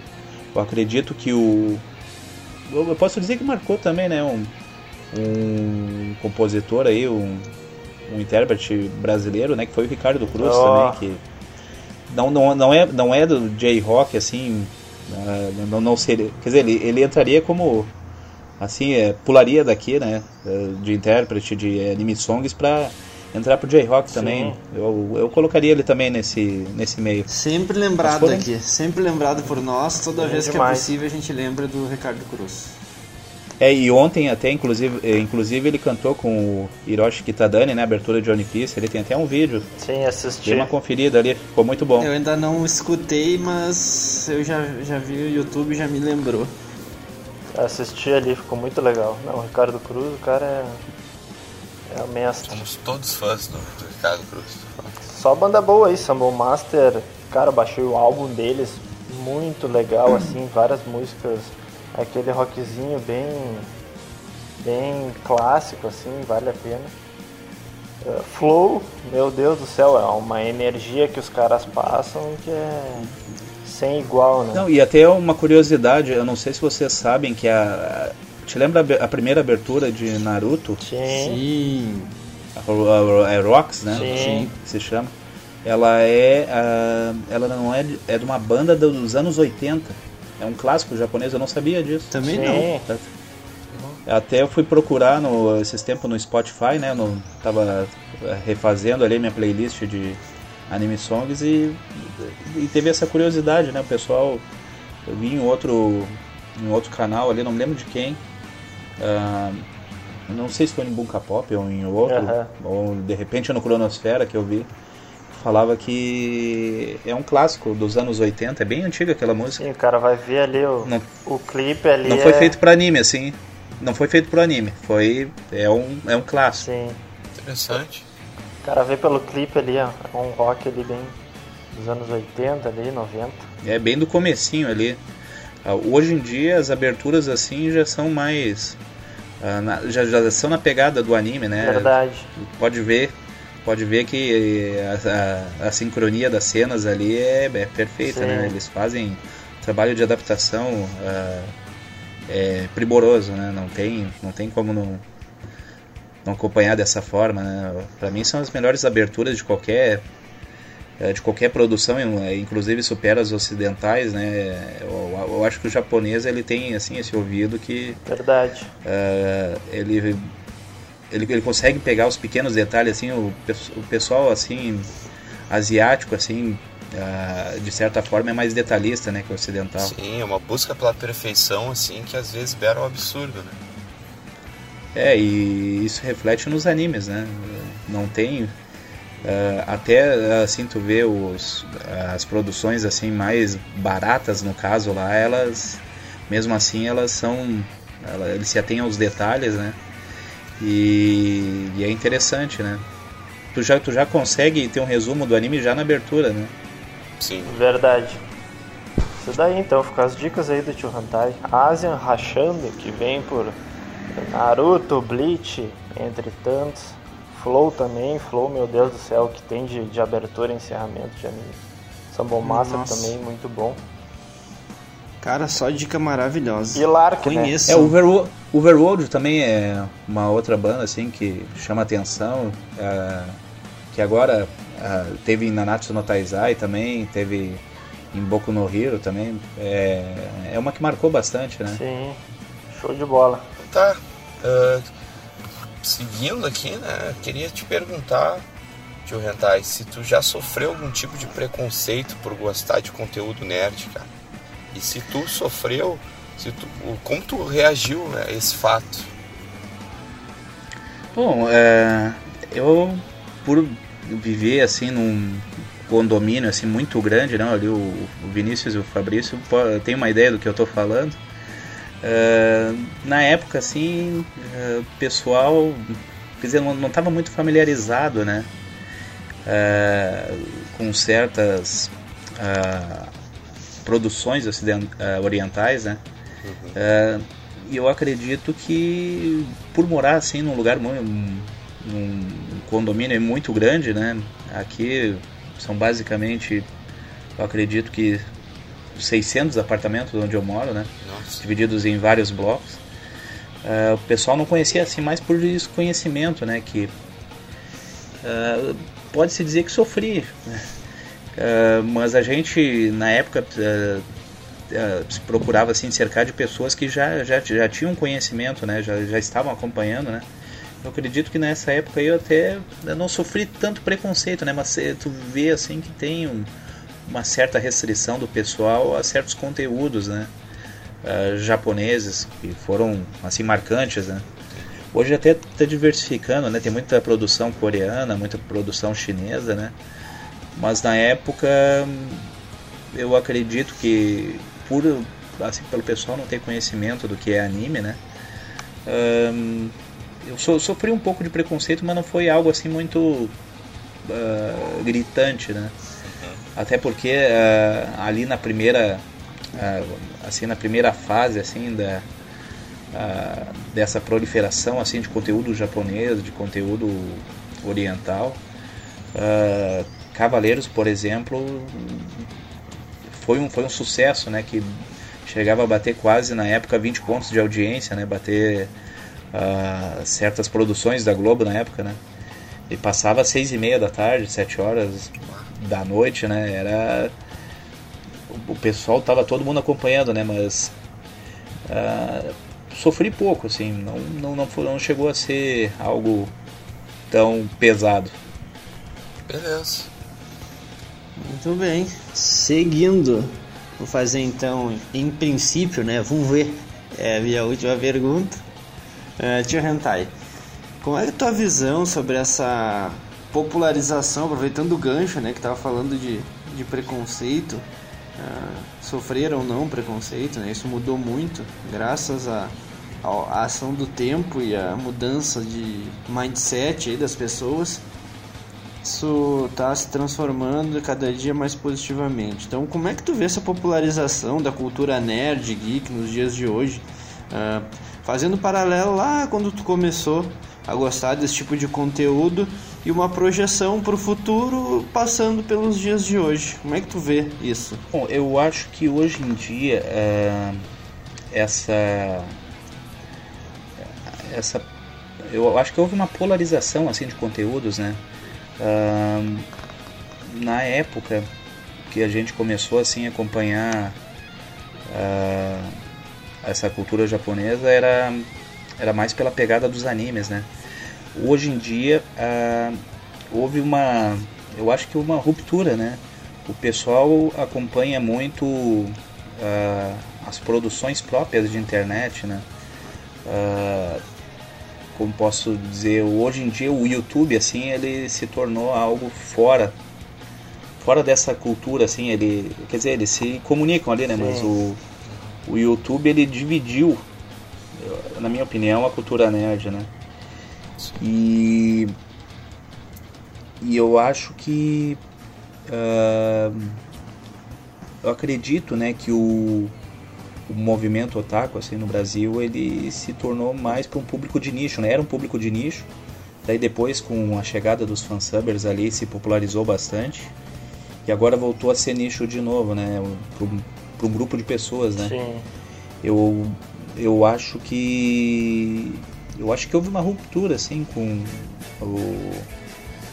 eu acredito que o. Eu posso dizer que marcou também, né? Um, um compositor aí, um, um intérprete brasileiro, né? Que foi o Ricardo Cruz oh. também, que não, não, não, é, não é do J-Rock, assim, ah, não, não seria, quer dizer, ele, ele entraria como, assim, é, pularia daqui, né, de intérprete de anime songs pra entrar pro J-Rock também. Eu, eu colocaria ele também nesse, nesse meio. Sempre lembrado foram... aqui, sempre lembrado por nós, toda é vez demais. que é possível a gente lembra do Ricardo Cruz. É, e ontem até, inclusive, é, inclusive ele cantou com o Hiroshi Kitadani, né, abertura de One Piece, ele tem até um vídeo. Sim, assisti. Dei uma conferida ali, ficou muito bom. Eu ainda não escutei, mas eu já, já vi o YouTube já me lembrou. Assisti ali, ficou muito legal. Não, o Ricardo Cruz, o cara é, é o mestre. Somos todos fãs do, do Ricardo Cruz. Só banda boa aí, Sambon Master, cara, baixei o álbum deles, muito legal, assim, várias músicas aquele rockzinho bem bem clássico assim, vale a pena. Uh, Flow, meu Deus do céu, é uma energia que os caras passam que é sem igual, né? Não, e até uma curiosidade, eu não sei se vocês sabem que a te lembra a primeira abertura de Naruto? Sim. A, Rocks, né? Sim. Se chama. Ela é, uh, ela não é, é de uma banda dos anos 80 é um clássico japonês, eu não sabia disso. Também Sim. não. Até eu fui procurar no, esses tempos no Spotify, né? No, tava eh, refazendo ali minha playlist de anime songs e, e teve essa curiosidade, né? O pessoal, eu vi em outro, em outro canal ali, não me lembro de quem. Uh, não sei se foi em Bunka Pop ou em outro, uhum. ou de repente no Cronosfera que eu vi falava que é um clássico dos anos 80, é bem antiga aquela música. Sim, o cara vai ver ali o, não, o clipe ali. Não foi é... feito para anime, assim. Não foi feito pro anime, foi é um é um clássico. Sim. Interessante. O cara vê pelo clipe ali, ó, é um rock ali bem dos anos 80 ali, 90. É bem do comecinho ali. Ah, hoje em dia as aberturas assim já são mais ah, já, já são na pegada do anime, né? Verdade. Pode ver pode ver que a, a, a sincronia das cenas ali é, é perfeita, né? Sim. né? Eles fazem trabalho de adaptação uh, é, primoroso, né? Não tem, não tem como não, não acompanhar dessa forma, né? Para mim são as melhores aberturas de qualquer de qualquer produção, inclusive supera as ocidentais, né? Eu, eu, acho que o japonês ele tem assim esse ouvido que verdade. Uh, ele ele, ele consegue pegar os pequenos detalhes assim o, o pessoal assim asiático assim uh, de certa forma é mais detalhista né que o ocidental sim é uma busca pela perfeição assim que às vezes beira um absurdo né é e isso reflete nos animes né não tem uh, até assim tu vê os as produções assim mais baratas no caso lá elas mesmo assim elas são ela, eles se atêm aos detalhes né e, e, é interessante, né? Tu já, tu já consegue ter um resumo do anime já na abertura, né? Sim. Verdade. Isso daí então, fica as dicas aí do Tio Hantai. Asian rachando, que vem por Naruto, Bleach, entre tantos. Flow também, Flow, meu Deus do céu, que tem de, de abertura e encerramento de anime. Master também, muito bom. Cara, só dica maravilhosa. E Lark, Conheço. Né? É, Overworld, Overworld também é uma outra banda assim que chama atenção. É, que agora é, teve em Nanatsu no Taizai também, teve em Boku no Hero também. É, é uma que marcou bastante, né? Sim, show de bola. Tá. Uh, seguindo aqui, né? Queria te perguntar, tio Rentai, se tu já sofreu algum tipo de preconceito por gostar de conteúdo nerd, cara. E se tu sofreu, se tu, como tu reagiu a esse fato? Bom, é, eu por viver assim num condomínio assim muito grande, não? Ali o, o Vinícius e o Fabrício tem uma ideia do que eu estou falando. É, na época, assim, o pessoal, quer dizer, não estava muito familiarizado, né? É, com certas uh, produções ocident, uh, orientais, né? Uhum. Uh, eu acredito que por morar assim num lugar muito, num condomínio muito grande, né? Aqui são basicamente, eu acredito que 600 apartamentos onde eu moro, né? Nossa. Divididos em vários blocos. Uh, o pessoal não conhecia assim mais por desconhecimento, né? Que uh, pode se dizer que sofri, uh, mas a gente na época se procurava assim cercar de pessoas que já, já, já tinham conhecimento, né? Já, já estavam acompanhando, né? Eu acredito que nessa época eu até eu não sofri tanto preconceito, né? Mas tu vê assim que tem um, uma certa restrição do pessoal a certos conteúdos, né? Uh, japoneses que foram assim marcantes, né? Hoje até está diversificando, né? Tem muita produção coreana, muita produção chinesa, né? Mas na época eu acredito que por assim pelo pessoal não ter conhecimento do que é anime, né? Eu so, sofri um pouco de preconceito, mas não foi algo assim muito uh, gritante, né? Até porque uh, ali na primeira, uh, assim na primeira fase assim da dessa proliferação assim de conteúdo japonês, de conteúdo oriental, Cavaleiros, por exemplo, foi um foi um sucesso, né? Que chegava a bater quase na época 20 pontos de audiência, né? Bater uh, certas produções da Globo na época, né? E passava às seis e meia da tarde, sete horas da noite, né? Era o pessoal tava todo mundo acompanhando, né? Mas uh, sofri pouco, assim, não, não, não, foi, não chegou a ser algo tão pesado. Beleza. Muito bem. Seguindo, vou fazer então, em princípio, né? Vamos ver. É a minha última pergunta. Uh, tio Hentai, como é a tua visão sobre essa popularização, aproveitando o gancho, né, que tava falando de, de preconceito, uh, sofrer ou não preconceito, né, isso mudou muito, graças a, a, a, ação do tempo e a mudança de mindset aí das pessoas, isso está se transformando cada dia mais positivamente. Então, como é que tu vê essa popularização da cultura nerd, geek nos dias de hoje? Uh, fazendo paralelo lá quando tu começou a gostar desse tipo de conteúdo e uma projeção para o futuro passando pelos dias de hoje. Como é que tu vê isso? Bom, eu acho que hoje em dia é, essa essa eu acho que houve uma polarização assim de conteúdos, né? na época que a gente começou assim a acompanhar uh, essa cultura japonesa era, era mais pela pegada dos animes, né? Hoje em dia ah, houve uma, eu acho que uma ruptura, né? O pessoal acompanha muito ah, as produções próprias de internet, né? Ah, como posso dizer, hoje em dia o YouTube assim ele se tornou algo fora fora dessa cultura assim ele quer dizer eles se comunicam ali né Sim. mas o o YouTube ele dividiu, na minha opinião, a cultura nerd, né? E, e eu acho que uh, eu acredito, né, que o, o movimento otaku assim no Brasil ele se tornou mais para um público de nicho, né? Era um público de nicho. Daí depois com a chegada dos fansubbers ali se popularizou bastante. E agora voltou a ser nicho de novo, né? para um grupo de pessoas, né? Sim. Eu, eu acho que eu acho que houve uma ruptura assim com o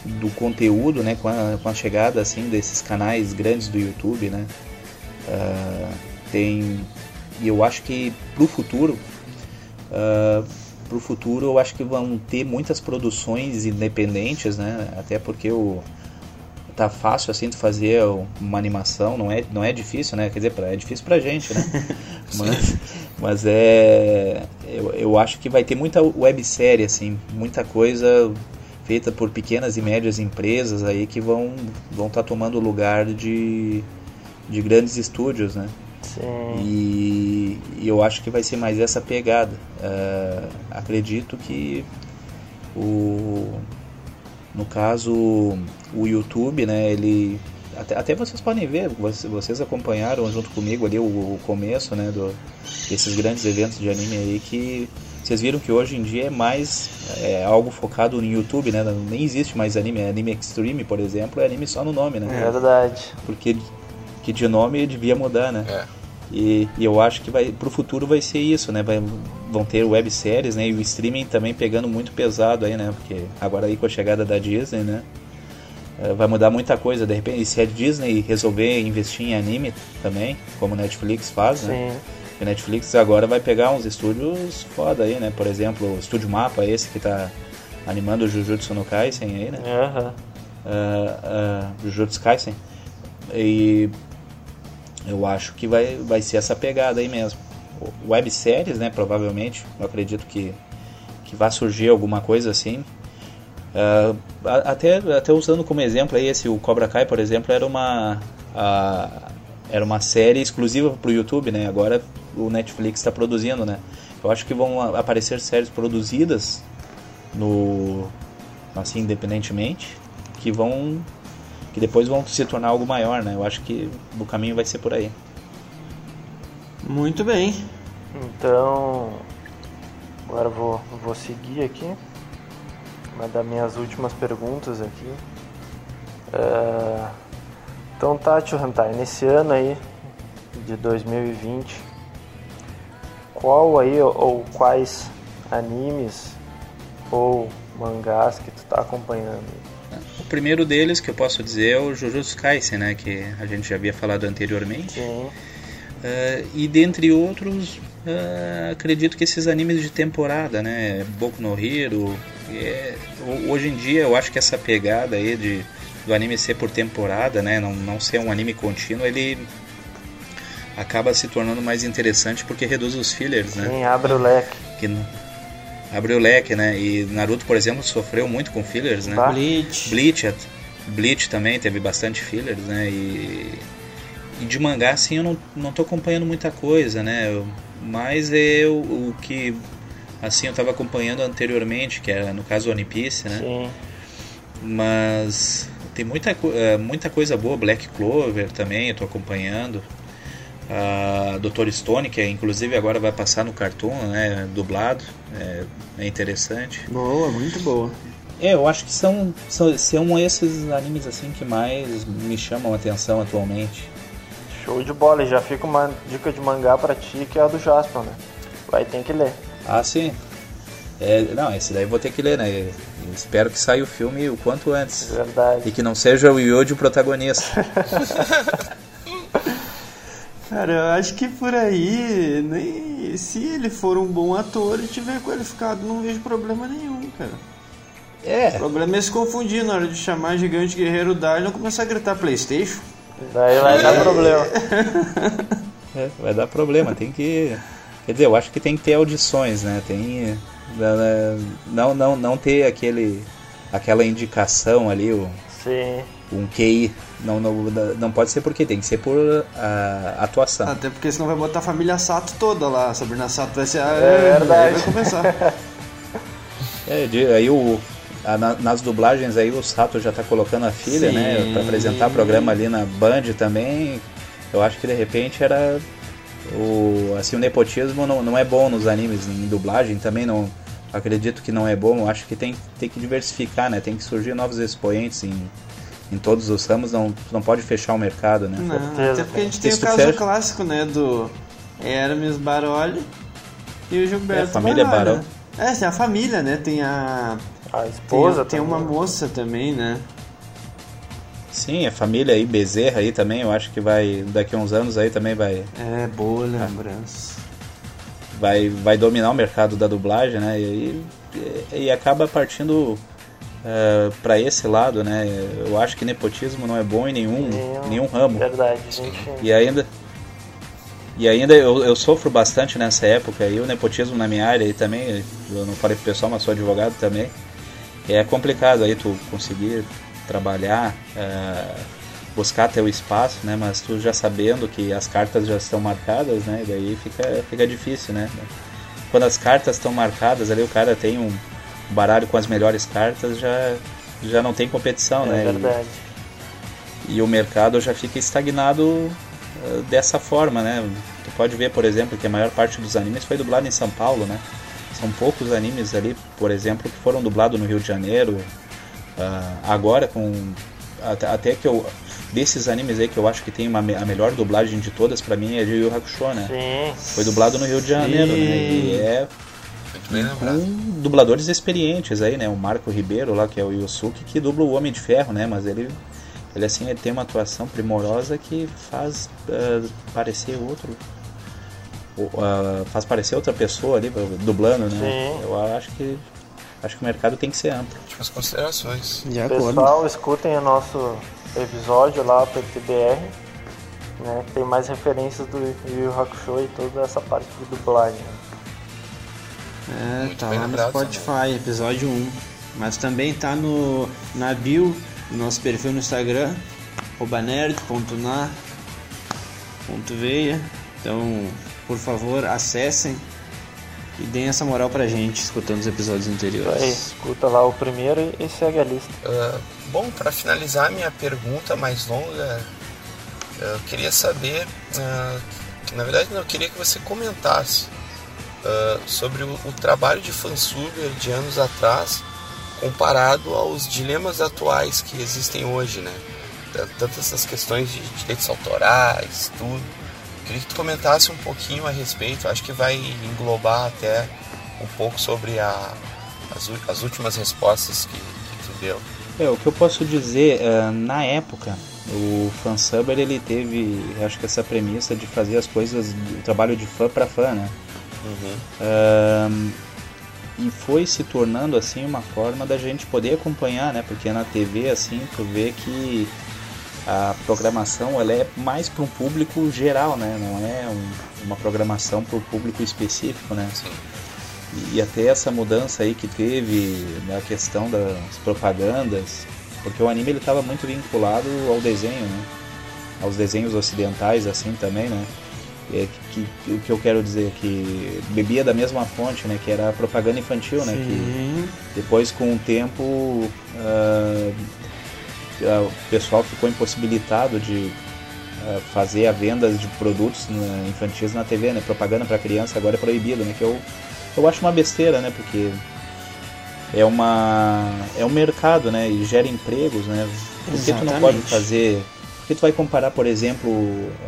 do conteúdo, né? Com a, com a chegada assim desses canais grandes do YouTube, né? Uh, tem e eu acho que pro futuro uh, pro futuro eu acho que vão ter muitas produções independentes, né? Até porque o tá fácil assim de fazer uma animação, não é, não é difícil, né? Quer dizer, é difícil pra gente, né? mas, mas é. Eu, eu acho que vai ter muita websérie, assim, muita coisa feita por pequenas e médias empresas aí que vão vão estar tá tomando o lugar de, de grandes estúdios, né? Sim. E, e, eu acho que vai ser mais essa pegada. Uh, acredito que o no caso, o YouTube, né, ele até, até vocês podem ver, vocês acompanharam junto comigo ali o, o começo, né, do, desses grandes eventos de anime aí que vocês viram que hoje em dia é mais é, algo focado no YouTube, né? Nem existe mais anime, é anime extreme, por exemplo, é anime só no nome, né? É verdade. Porque que de nome devia mudar, né? É. E, e, eu acho que vai pro futuro vai ser isso, né? Vai, vão ter webséries, né? E o streaming também pegando muito pesado aí, né? Porque agora aí com a chegada da Disney, né? É, vai mudar muita coisa. De repente, se a Disney resolver investir em anime também, como Netflix faz, né? Sim. A Netflix agora vai pegar uns estúdios foda aí, né? Por exemplo, o Estúdio Mapa, esse que tá animando o Jujutsu no Kaisen aí, né? Uhum. Uh, uh, Jujutsu Kaisen. E eu acho que vai, vai ser essa pegada aí mesmo. Webséries, né? Provavelmente. Eu acredito que, que vai surgir alguma coisa assim. Uh, até, até usando como exemplo aí, esse o Cobra Kai, por exemplo, era uma. era uma série exclusiva para o YouTube, né? Agora o Netflix está produzindo, né? Eu acho que vão aparecer séries produzidas no assim independentemente que vão que depois vão se tornar algo maior, né? Eu acho que o caminho vai ser por aí. Muito bem. Então, agora vou vou seguir aqui uma das minhas últimas perguntas aqui. Uh, então, Tati Hantai, nesse ano aí de 2020, qual aí ou quais animes ou mangás que tu está acompanhando? O primeiro deles que eu posso dizer é o Jujutsu Kaisen, né, que a gente já havia falado anteriormente. Sim. Uh, e dentre outros, uh, acredito que esses animes de temporada, né, Boku no Hero, é, hoje em dia eu acho que essa pegada aí de do anime ser por temporada, né, não, não ser um anime contínuo, ele acaba se tornando mais interessante porque reduz os fillers, né? Sim, abre o leque. Que, abre o leque, né? E Naruto, por exemplo, sofreu muito com fillers, né? Bah. Bleach. Bleach, Bleach também teve bastante fillers, né? E, e de mangá, assim, eu não, não tô acompanhando muita coisa, né? Eu, mas é o, que, assim, eu tava acompanhando anteriormente, que era, no caso, One Piece, né? Sim. Mas tem muita, muita coisa boa, Black Clover também, eu tô acompanhando a Dr. Stone, que é, inclusive agora vai passar no Cartoon, né, dublado, é, é, interessante. Boa, muito boa. É, eu acho que são, são, são esses animes assim que mais me chamam a atenção atualmente. Show de bola, e já fica uma dica de mangá pra ti que é a do Jasper, né? Vai ter que ler. Ah, sim. É, não, esse daí eu vou ter que ler, né? Eu espero que saia o filme o quanto antes. Verdade. E que não seja o Yoji o protagonista. Cara, eu acho que por aí, nem se ele for um bom ator e tiver qualificado, não vejo problema nenhum, cara. É. O problema é se confundir na hora de chamar Gigante Guerreiro Dar e não começar a gritar Playstation. Daí vai dar problema. É, vai dar problema, tem que. Quer dizer, eu acho que tem que ter audições, né? Tem. Não, não, não ter aquele. aquela indicação ali, o, Sim. um QI. Não, não, não pode ser porque tem que ser por a, atuação. Até porque senão vai botar a família Sato toda lá. A Sabrina Sato vai ser a. É verdade. Aí vai começar. É, aí o. a- na- nas dublagens aí o Sato já tá colocando a filha, Sim. né? Pra apresentar programa ali na Band também. Eu acho que de repente era. O, assim, o nepotismo não, não é bom nos animes, em dublagem também não. Acredito que não é bom. Eu acho que tem, tem que diversificar, né? Tem que surgir novos expoentes em, em todos os ramos. Não, não pode fechar o mercado, né? Não, certeza, até porque a gente tem o caso fecha. clássico, né? Do Hermes Baroli e o Gilberto É, a família Baroli, Barol. né? É, tem a família, né? Tem a. A Tem, esposa tem também. uma moça também, né? Sim, a família aí, Bezerra aí também, eu acho que vai, daqui a uns anos aí também vai, É, boa lembrança. vai, vai dominar o mercado da dublagem, né? E, e, e acaba partindo para esse lado, né? Eu acho que nepotismo não é bom em nenhum, Nenhum. nenhum ramo. Verdade, gente. E ainda e ainda eu, eu sofro bastante nessa época e o nepotismo na minha área aí também, eu não falei pro pessoal, mas sou advogado também. É complicado aí tu conseguir trabalhar, eh, buscar teu espaço, né? Mas tu já sabendo que as cartas já estão marcadas, né? E daí fica, fica difícil, né? Quando as cartas estão marcadas, ali o cara tem um baralho com as melhores cartas, já, já não tem competição, É né? E- verdade. e o mercado já fica estagnado uh, dessa forma, né? Tu pode ver, por exemplo, que a maior parte dos animes foi dublado em São Paulo, né? São poucos animes ali, por exemplo, que foram dublados no Rio de Janeiro. Uh, agora com até, até, que eu desses animes aí que eu acho que tem uma, a melhor dublagem de todas para mim é de Yu Hakusho, né? Sim. Foi dublado no Rio de Janeiro, Sim. né? E é com dubladores experientes aí, né? O Marco Ribeiro lá, que é o Yusuke, que dubla o Homem de Ferro, né? Mas ele, ele assim, ele tem uma atuação primorosa que faz uh, parecer outro. Uh, faz parecer outra pessoa ali, dublando, né? Sim. Eu acho que acho que o mercado tem que ser amplo. Últimas considerações. De acordo. Pessoal, escutem o nosso episódio lá pelo TBR, né? Tem mais referências do Yu Hakusho e toda essa parte de dublagem. Né? É, Muito tá lá no Spotify, episódio 1. Mas também tá no, na bio do nosso perfil no Instagram, nerd.na.veia. Então, por favor, acessem e deem essa moral pra gente escutando os episódios anteriores. Aí, escuta lá o primeiro e segue a lista. Uh, bom, para finalizar minha pergunta mais longa, eu queria saber, uh, que na verdade eu queria que você comentasse uh, sobre o, o, trabalho de fansuber de anos atrás comparado aos dilemas atuais que existem hoje, né? Tantas essas questões de direitos autorais, tudo. Queria que tu comentasse um pouquinho a respeito, acho que vai englobar até um pouco sobre a, as, as últimas respostas que, que tu deu. É, o que eu posso dizer, uh, na época, o fansubber ele teve, acho que essa premissa de fazer as coisas, o trabalho de fã para fã, né? Uhum. e foi se tornando assim uma forma da gente poder acompanhar, né? Porque na TV assim tu vê que a programação ela é mais para um público geral, né? Não é um, uma programação para o público específico, né? Sim. E, e até essa mudança aí que teve na questão das propagandas, porque o anime ele estava muito vinculado ao desenho, né? Aos desenhos ocidentais assim também, né? é, que, que, o que eu quero dizer que bebia da mesma fonte, né, que era a propaganda infantil, né, que depois com o tempo uh, o pessoal ficou impossibilitado de uh, fazer a venda de produtos né, infantis na TV, né, propaganda para criança agora é proibido, né, que eu eu acho uma besteira, né, porque é uma é um mercado, né, e gera empregos, né, por que tu não pode fazer? Porque tu vai comparar, por exemplo,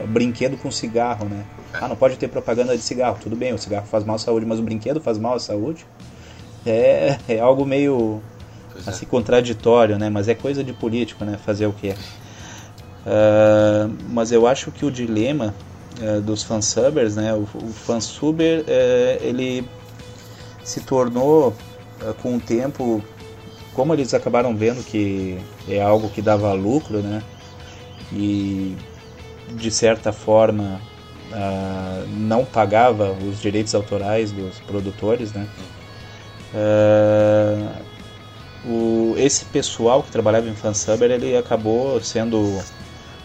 brinquedo com cigarro, né? Ah, não pode ter propaganda de cigarro. Tudo bem, o cigarro faz mal à saúde, mas o brinquedo faz mal à saúde. É, é algo meio pois assim é. contraditório, né? Mas é coisa de político, né? Fazer o quê? Uh, mas eu acho que o dilema uh, dos fansubbers, né? O, o fansuber, uh, ele se tornou com o tempo, como eles acabaram vendo que é algo que dava lucro, né? e de certa forma uh, não pagava os direitos autorais dos produtores, né? Uh, o, esse pessoal que trabalhava em fansubber ele acabou sendo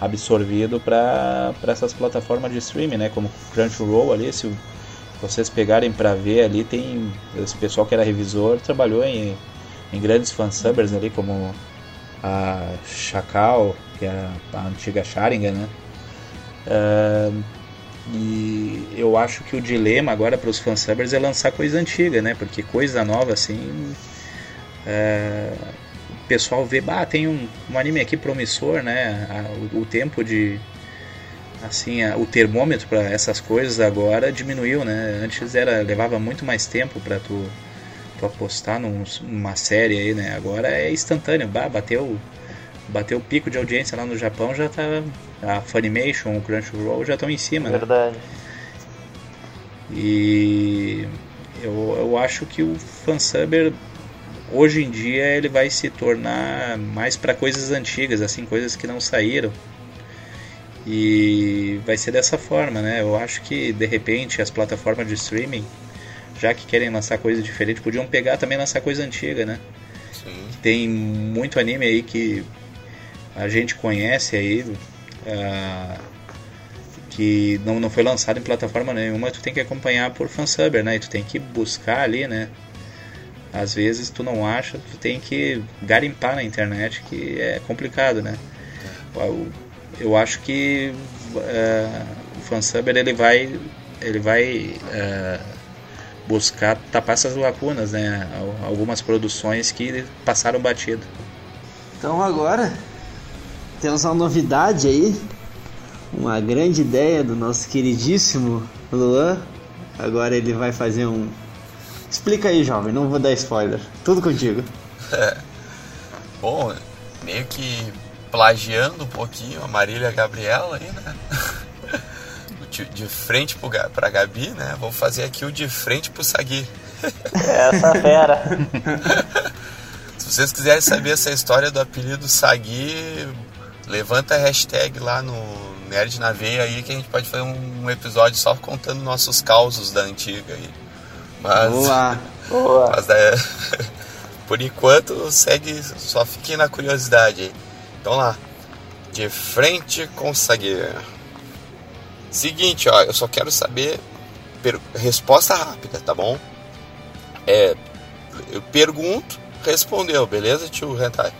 absorvido para essas plataformas de streaming, né? Como Crunchyroll ali, se vocês pegarem para ver ali tem esse pessoal que era revisor trabalhou em, em grandes fansubbers ali como a Chacal, que é a antiga Sharingan, né? Uh, e eu acho que o dilema agora para os fansubbers é lançar coisa antiga, né? Porque coisa nova assim. Uh, o pessoal vê, bah, tem um, um anime aqui promissor, né? A, o, o, tempo de. Assim, a, o termômetro para essas coisas agora diminuiu, né? Antes era levava muito mais tempo para tu tu apostar num, numa série aí, né? Agora é instantâneo, bah, bateu bateu o pico de audiência lá no Japão, já tá a Funimation, o Crunchyroll já estão em cima, né? Verdade. E eu, eu acho que o fansubber hoje em dia ele vai se tornar mais para coisas antigas, assim, coisas que não saíram. E vai ser dessa forma, né? Eu acho que de repente as plataformas de streaming já que querem lançar coisa diferente, podiam pegar também lançar coisa antiga, né? Sim. Tem muito anime aí que a gente conhece aí, uh, que não, não foi lançado em plataforma nenhuma, tu tem que acompanhar por fansubber, né? E tu tem que buscar ali, né? Às vezes tu não acha, tu tem que garimpar na internet, que é complicado, né? eu, eu acho que uh, o fansubber ele vai ele vai uh, buscar tapar essas lacunas, né? Algumas produções que passaram batido. Então agora temos uma novidade aí, uma grande ideia do nosso queridíssimo Luan. Agora ele vai fazer um. Explica aí, jovem, não vou dar spoiler. Tudo contigo. É. Bom, meio que plagiando um pouquinho a Marília Gabriela aí, né? De frente pra Gabi, né? Vou fazer aqui o de frente pro Sagui. Essa fera. Se vocês quiserem saber essa história do apelido Sagui, levanta a hashtag lá no Nerd na Veia aí que a gente pode fazer um episódio só contando nossos causos da antiga aí. Mas, Boa! Boa! Mas é, por enquanto segue, só fiquem na curiosidade. Então lá, de frente com. Seguinte, ó, eu só quero saber resposta rápida, tá bom? É, eu pergunto, respondeu, beleza, tio Hentai?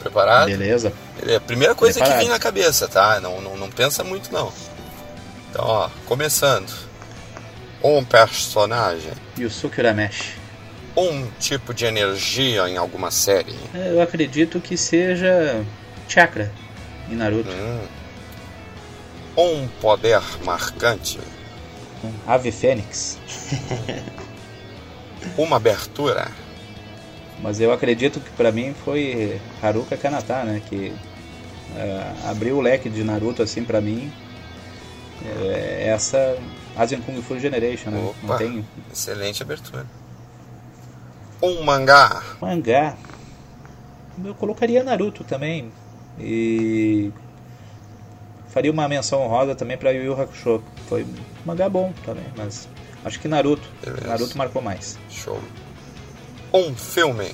Preparado? Beleza. É a primeira coisa Preparado. que vem na cabeça, tá? Não, não, não pensa muito, não. Então, ó, começando. Um personagem. Yusuke Urameshi. Um tipo de energia em alguma série. É, eu acredito que seja Chakra em Naruto. Hum. Um poder marcante. Ave Fênix. Uma abertura. Mas eu acredito que para mim foi Haruka Kanata, né? Que uh, abriu o leque de Naruto assim para mim. É, essa Asian Kung Fu Generation, né? Opa, Não tem... Excelente abertura. Um mangá. Mangá. Eu colocaria Naruto também. E faria uma menção honrosa também para Yu Yu Hakusho. Foi um mangá bom também, mas acho que Naruto. Beleza. Naruto marcou mais. Show. Um filme.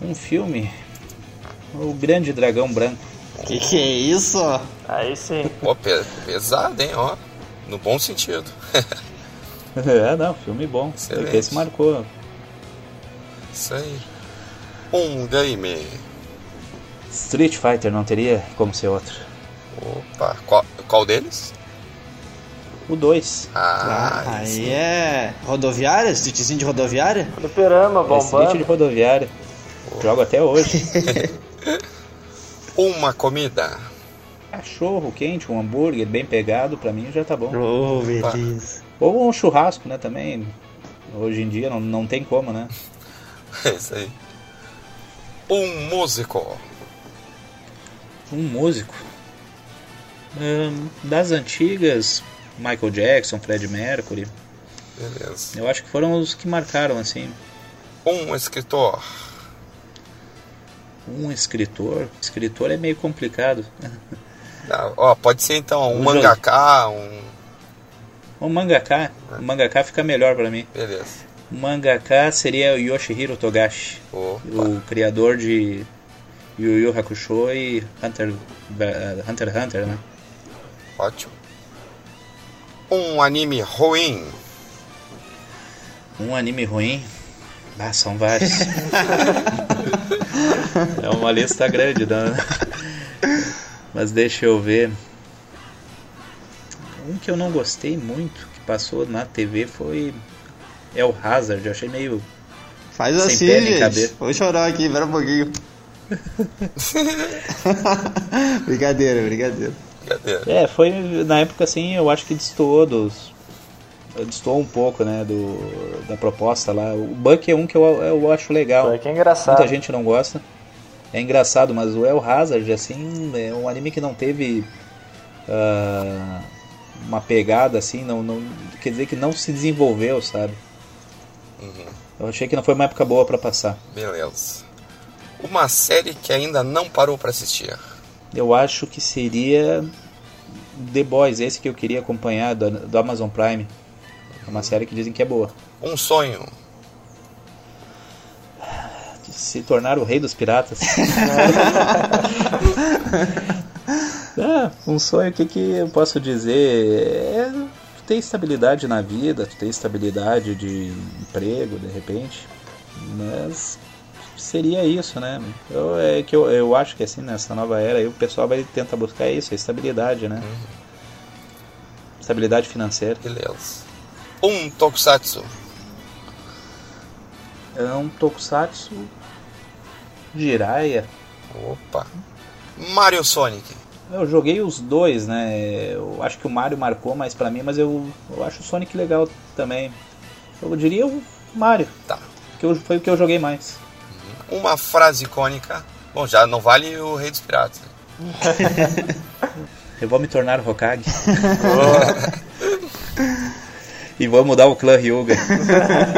Um filme? O Grande Dragão Branco. Que que é isso? Aí sim. Pô, pesado, hein, ó. No bom sentido. é, não, filme bom. Excelente. Esse marcou. Isso aí. Um game. Street Fighter não teria como ser outro. Opa, qual, qual deles? O 2. Ah, ah aí é rodoviária? Streetzinho de rodoviária? Fliperama, bombando. É street de rodoviária. Oh. Jogo até hoje. Uma comida. Cachorro quente, um hambúrguer bem pegado, pra mim já tá bom. Oh, beleza. Ou um churrasco, né, também. Hoje em dia não, não tem como, né? É isso aí. Um músico. Um músico? Hum, das antigas, Michael Jackson, Fred Mercury. Beleza. Eu acho que foram os que marcaram assim. Um escritor. Um escritor? Escritor é meio complicado. Ah, ó, pode ser então um, um mangaká, um. Um mangaká. É. Um mangaká fica melhor para mim. Beleza. O mangaká seria o Yoshihiro Togashi, Opa. o criador de Yu Yu Hakusho e Hunter Hunter x Hunter, né? Ótimo. Um anime ruim. Um anime ruim? Ah, são vários. é uma lista grande, né? Mas deixa eu ver. Um que eu não gostei muito, que passou na TV, foi É o Hazard. Eu achei meio. Faz assim, gente. Vou chorar aqui, espera um pouquinho. brincadeira, brincadeira. É, foi na época assim, eu acho que destoou dos. Destoou um pouco, né, do, da proposta lá. O Buck é um que eu, eu acho legal. Buck é engraçado. Muita gente não gosta. É engraçado, mas o El Hazard, assim, é um anime que não teve uh, uma pegada assim, não, não, quer dizer que não se desenvolveu, sabe? Uhum. Eu achei que não foi uma época boa para passar. Beleza. Uma série que ainda não parou para assistir eu acho que seria The Boys, esse que eu queria acompanhar do, do Amazon Prime. É uma série que dizem que é boa. Um sonho. Se tornar o rei dos piratas. é, um sonho, o que, que eu posso dizer? É tu ter estabilidade na vida, tu ter estabilidade de emprego, de repente. Mas seria isso, né? Eu, é que eu, eu acho que assim, nessa nova era, aí, o pessoal vai tentar buscar isso, a estabilidade, né? Uhum. Estabilidade financeira. Beleza. Um Tokusatsu. É um Tokusatsu Jiraiya. Opa. Mario Sonic. Eu joguei os dois, né? Eu acho que o Mario marcou mais pra mim, mas eu, eu acho o Sonic legal também. Eu diria o Mario. Tá. Que eu, foi o que eu joguei mais. Uma frase icônica. Bom, já não vale o Rei dos Piratas. eu vou me tornar Hokage. e vou mudar o clã Ryuga.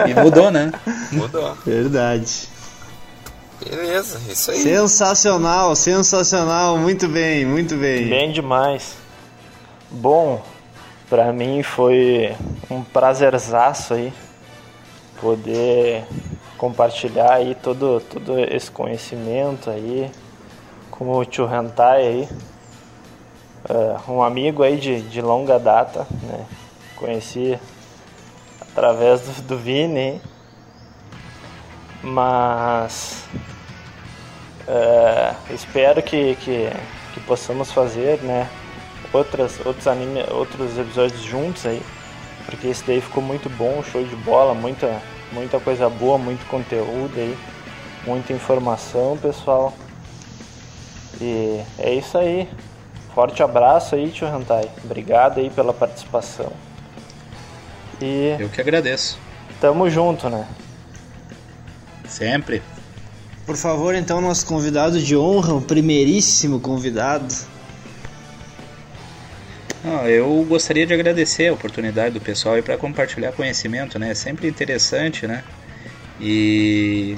e mudou, né? Mudou. Verdade. Beleza, isso aí. Sensacional, sensacional. Muito bem, muito bem. Bem demais. Bom, pra mim foi um prazerzaço aí poder compartilhar aí todo, todo esse conhecimento aí com o tio Hentai aí. Uh, um amigo aí de, de longa data, né? Conheci através do, do Vini, mas uh, espero que, que, que, possamos fazer, né? Outras, outros, anime, outros episódios juntos aí, porque esse daí ficou muito bom, show de bola, muita, muita coisa boa, muito conteúdo aí, muita informação, pessoal. E é isso aí. Forte abraço aí, tio Hantai. Obrigado aí pela participação. E eu que agradeço. Tamo junto, né? Sempre. Por favor, então, nosso convidado de honra, o primeiríssimo convidado. Ah, eu gostaria de agradecer a oportunidade do pessoal para compartilhar conhecimento, né? É sempre interessante, né? E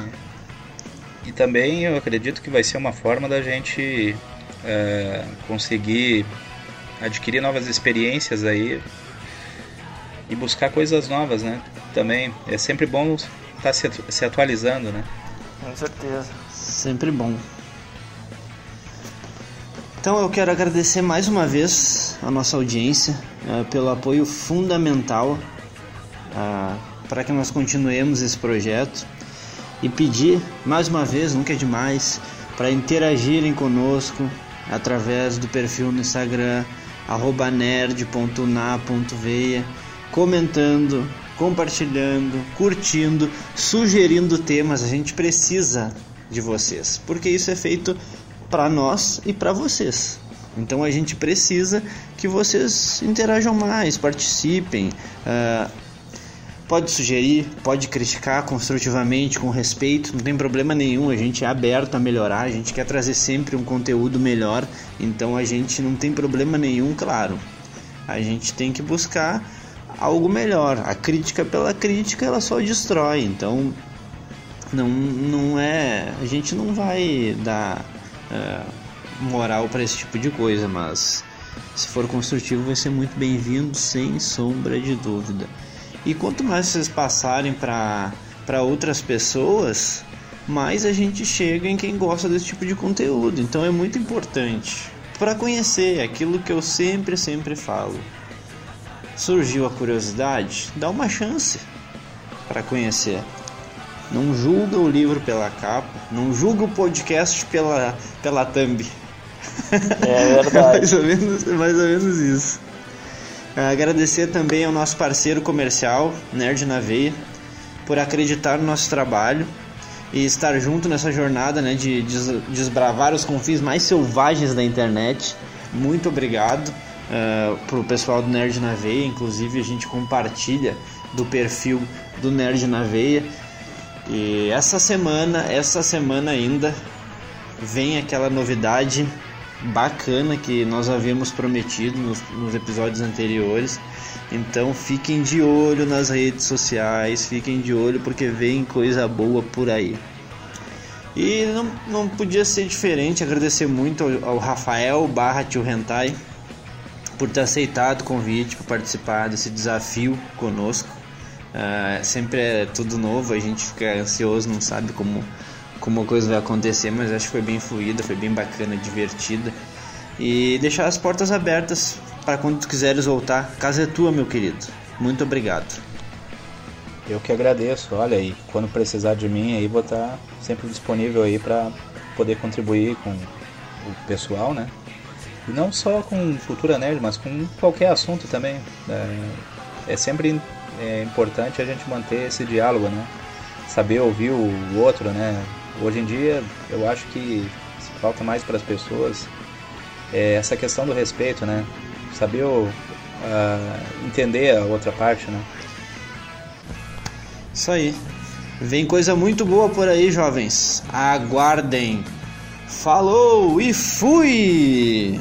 e também eu acredito que vai ser uma forma da gente uh, conseguir adquirir novas experiências aí e buscar coisas novas, né? Também é sempre bom tá se, se atualizando, né? Com certeza. Sempre bom. Então eu quero agradecer mais uma vez a nossa audiência uh, pelo apoio fundamental uh, para que nós continuemos esse projeto e pedir mais uma vez, nunca é demais, para interagirem conosco através do perfil no Instagram nerd.na.veia, comentando, compartilhando, curtindo, sugerindo temas. A gente precisa de vocês, porque isso é feito para nós e para vocês. Então a gente precisa que vocês interajam mais, participem, uh, Pode sugerir, pode criticar construtivamente, com respeito, não tem problema nenhum. A gente é aberto a melhorar, a gente quer trazer sempre um conteúdo melhor, então a gente não tem problema nenhum, claro. A gente tem que buscar algo melhor. A crítica pela crítica ela só destrói, então não, não é. A gente não vai dar uh, moral para esse tipo de coisa, mas se for construtivo vai ser muito bem-vindo, sem sombra de dúvida. E quanto mais vocês passarem para outras pessoas, mais a gente chega em quem gosta desse tipo de conteúdo. Então é muito importante para conhecer aquilo que eu sempre, sempre falo. Surgiu a curiosidade? Dá uma chance para conhecer. Não julga o livro pela capa, não julga o podcast pela, pela thumb. É verdade. mais, ou menos, mais ou menos isso. Agradecer também ao nosso parceiro comercial, Nerd na Veia, por acreditar no nosso trabalho e estar junto nessa jornada né, de desbravar os confins mais selvagens da internet. Muito obrigado uh, pro pessoal do Nerd na Veia, inclusive a gente compartilha do perfil do Nerd na Veia. E essa semana, essa semana ainda, vem aquela novidade bacana que nós havíamos prometido nos, nos, episódios anteriores. Então fiquem de olho nas redes sociais, fiquem de olho porque vem coisa boa por aí. E não, não podia ser diferente, agradecer muito ao, ao Rafael barra Tio Hentai por ter aceitado o convite para participar desse desafio conosco. Uh, sempre é tudo novo, a gente fica ansioso, não sabe como como a coisa vai acontecer, mas acho que foi bem fluida, foi bem bacana, divertida. E deixar as portas abertas para quando tu quiseres voltar. Casa é tua, meu querido. Muito obrigado. Eu que agradeço. Olha aí, quando precisar de mim aí, vou estar sempre disponível aí para poder contribuir com o pessoal, né? E não só com cultura nerd, mas com qualquer assunto também. É, é sempre é importante a gente manter esse diálogo, né? Saber ouvir o outro, né? Hoje em dia, eu acho que falta mais para as pessoas é essa questão do respeito, né? Saber uh, entender a outra parte, né? Isso aí. Vem coisa muito boa por aí, jovens. Aguardem. Falou e fui!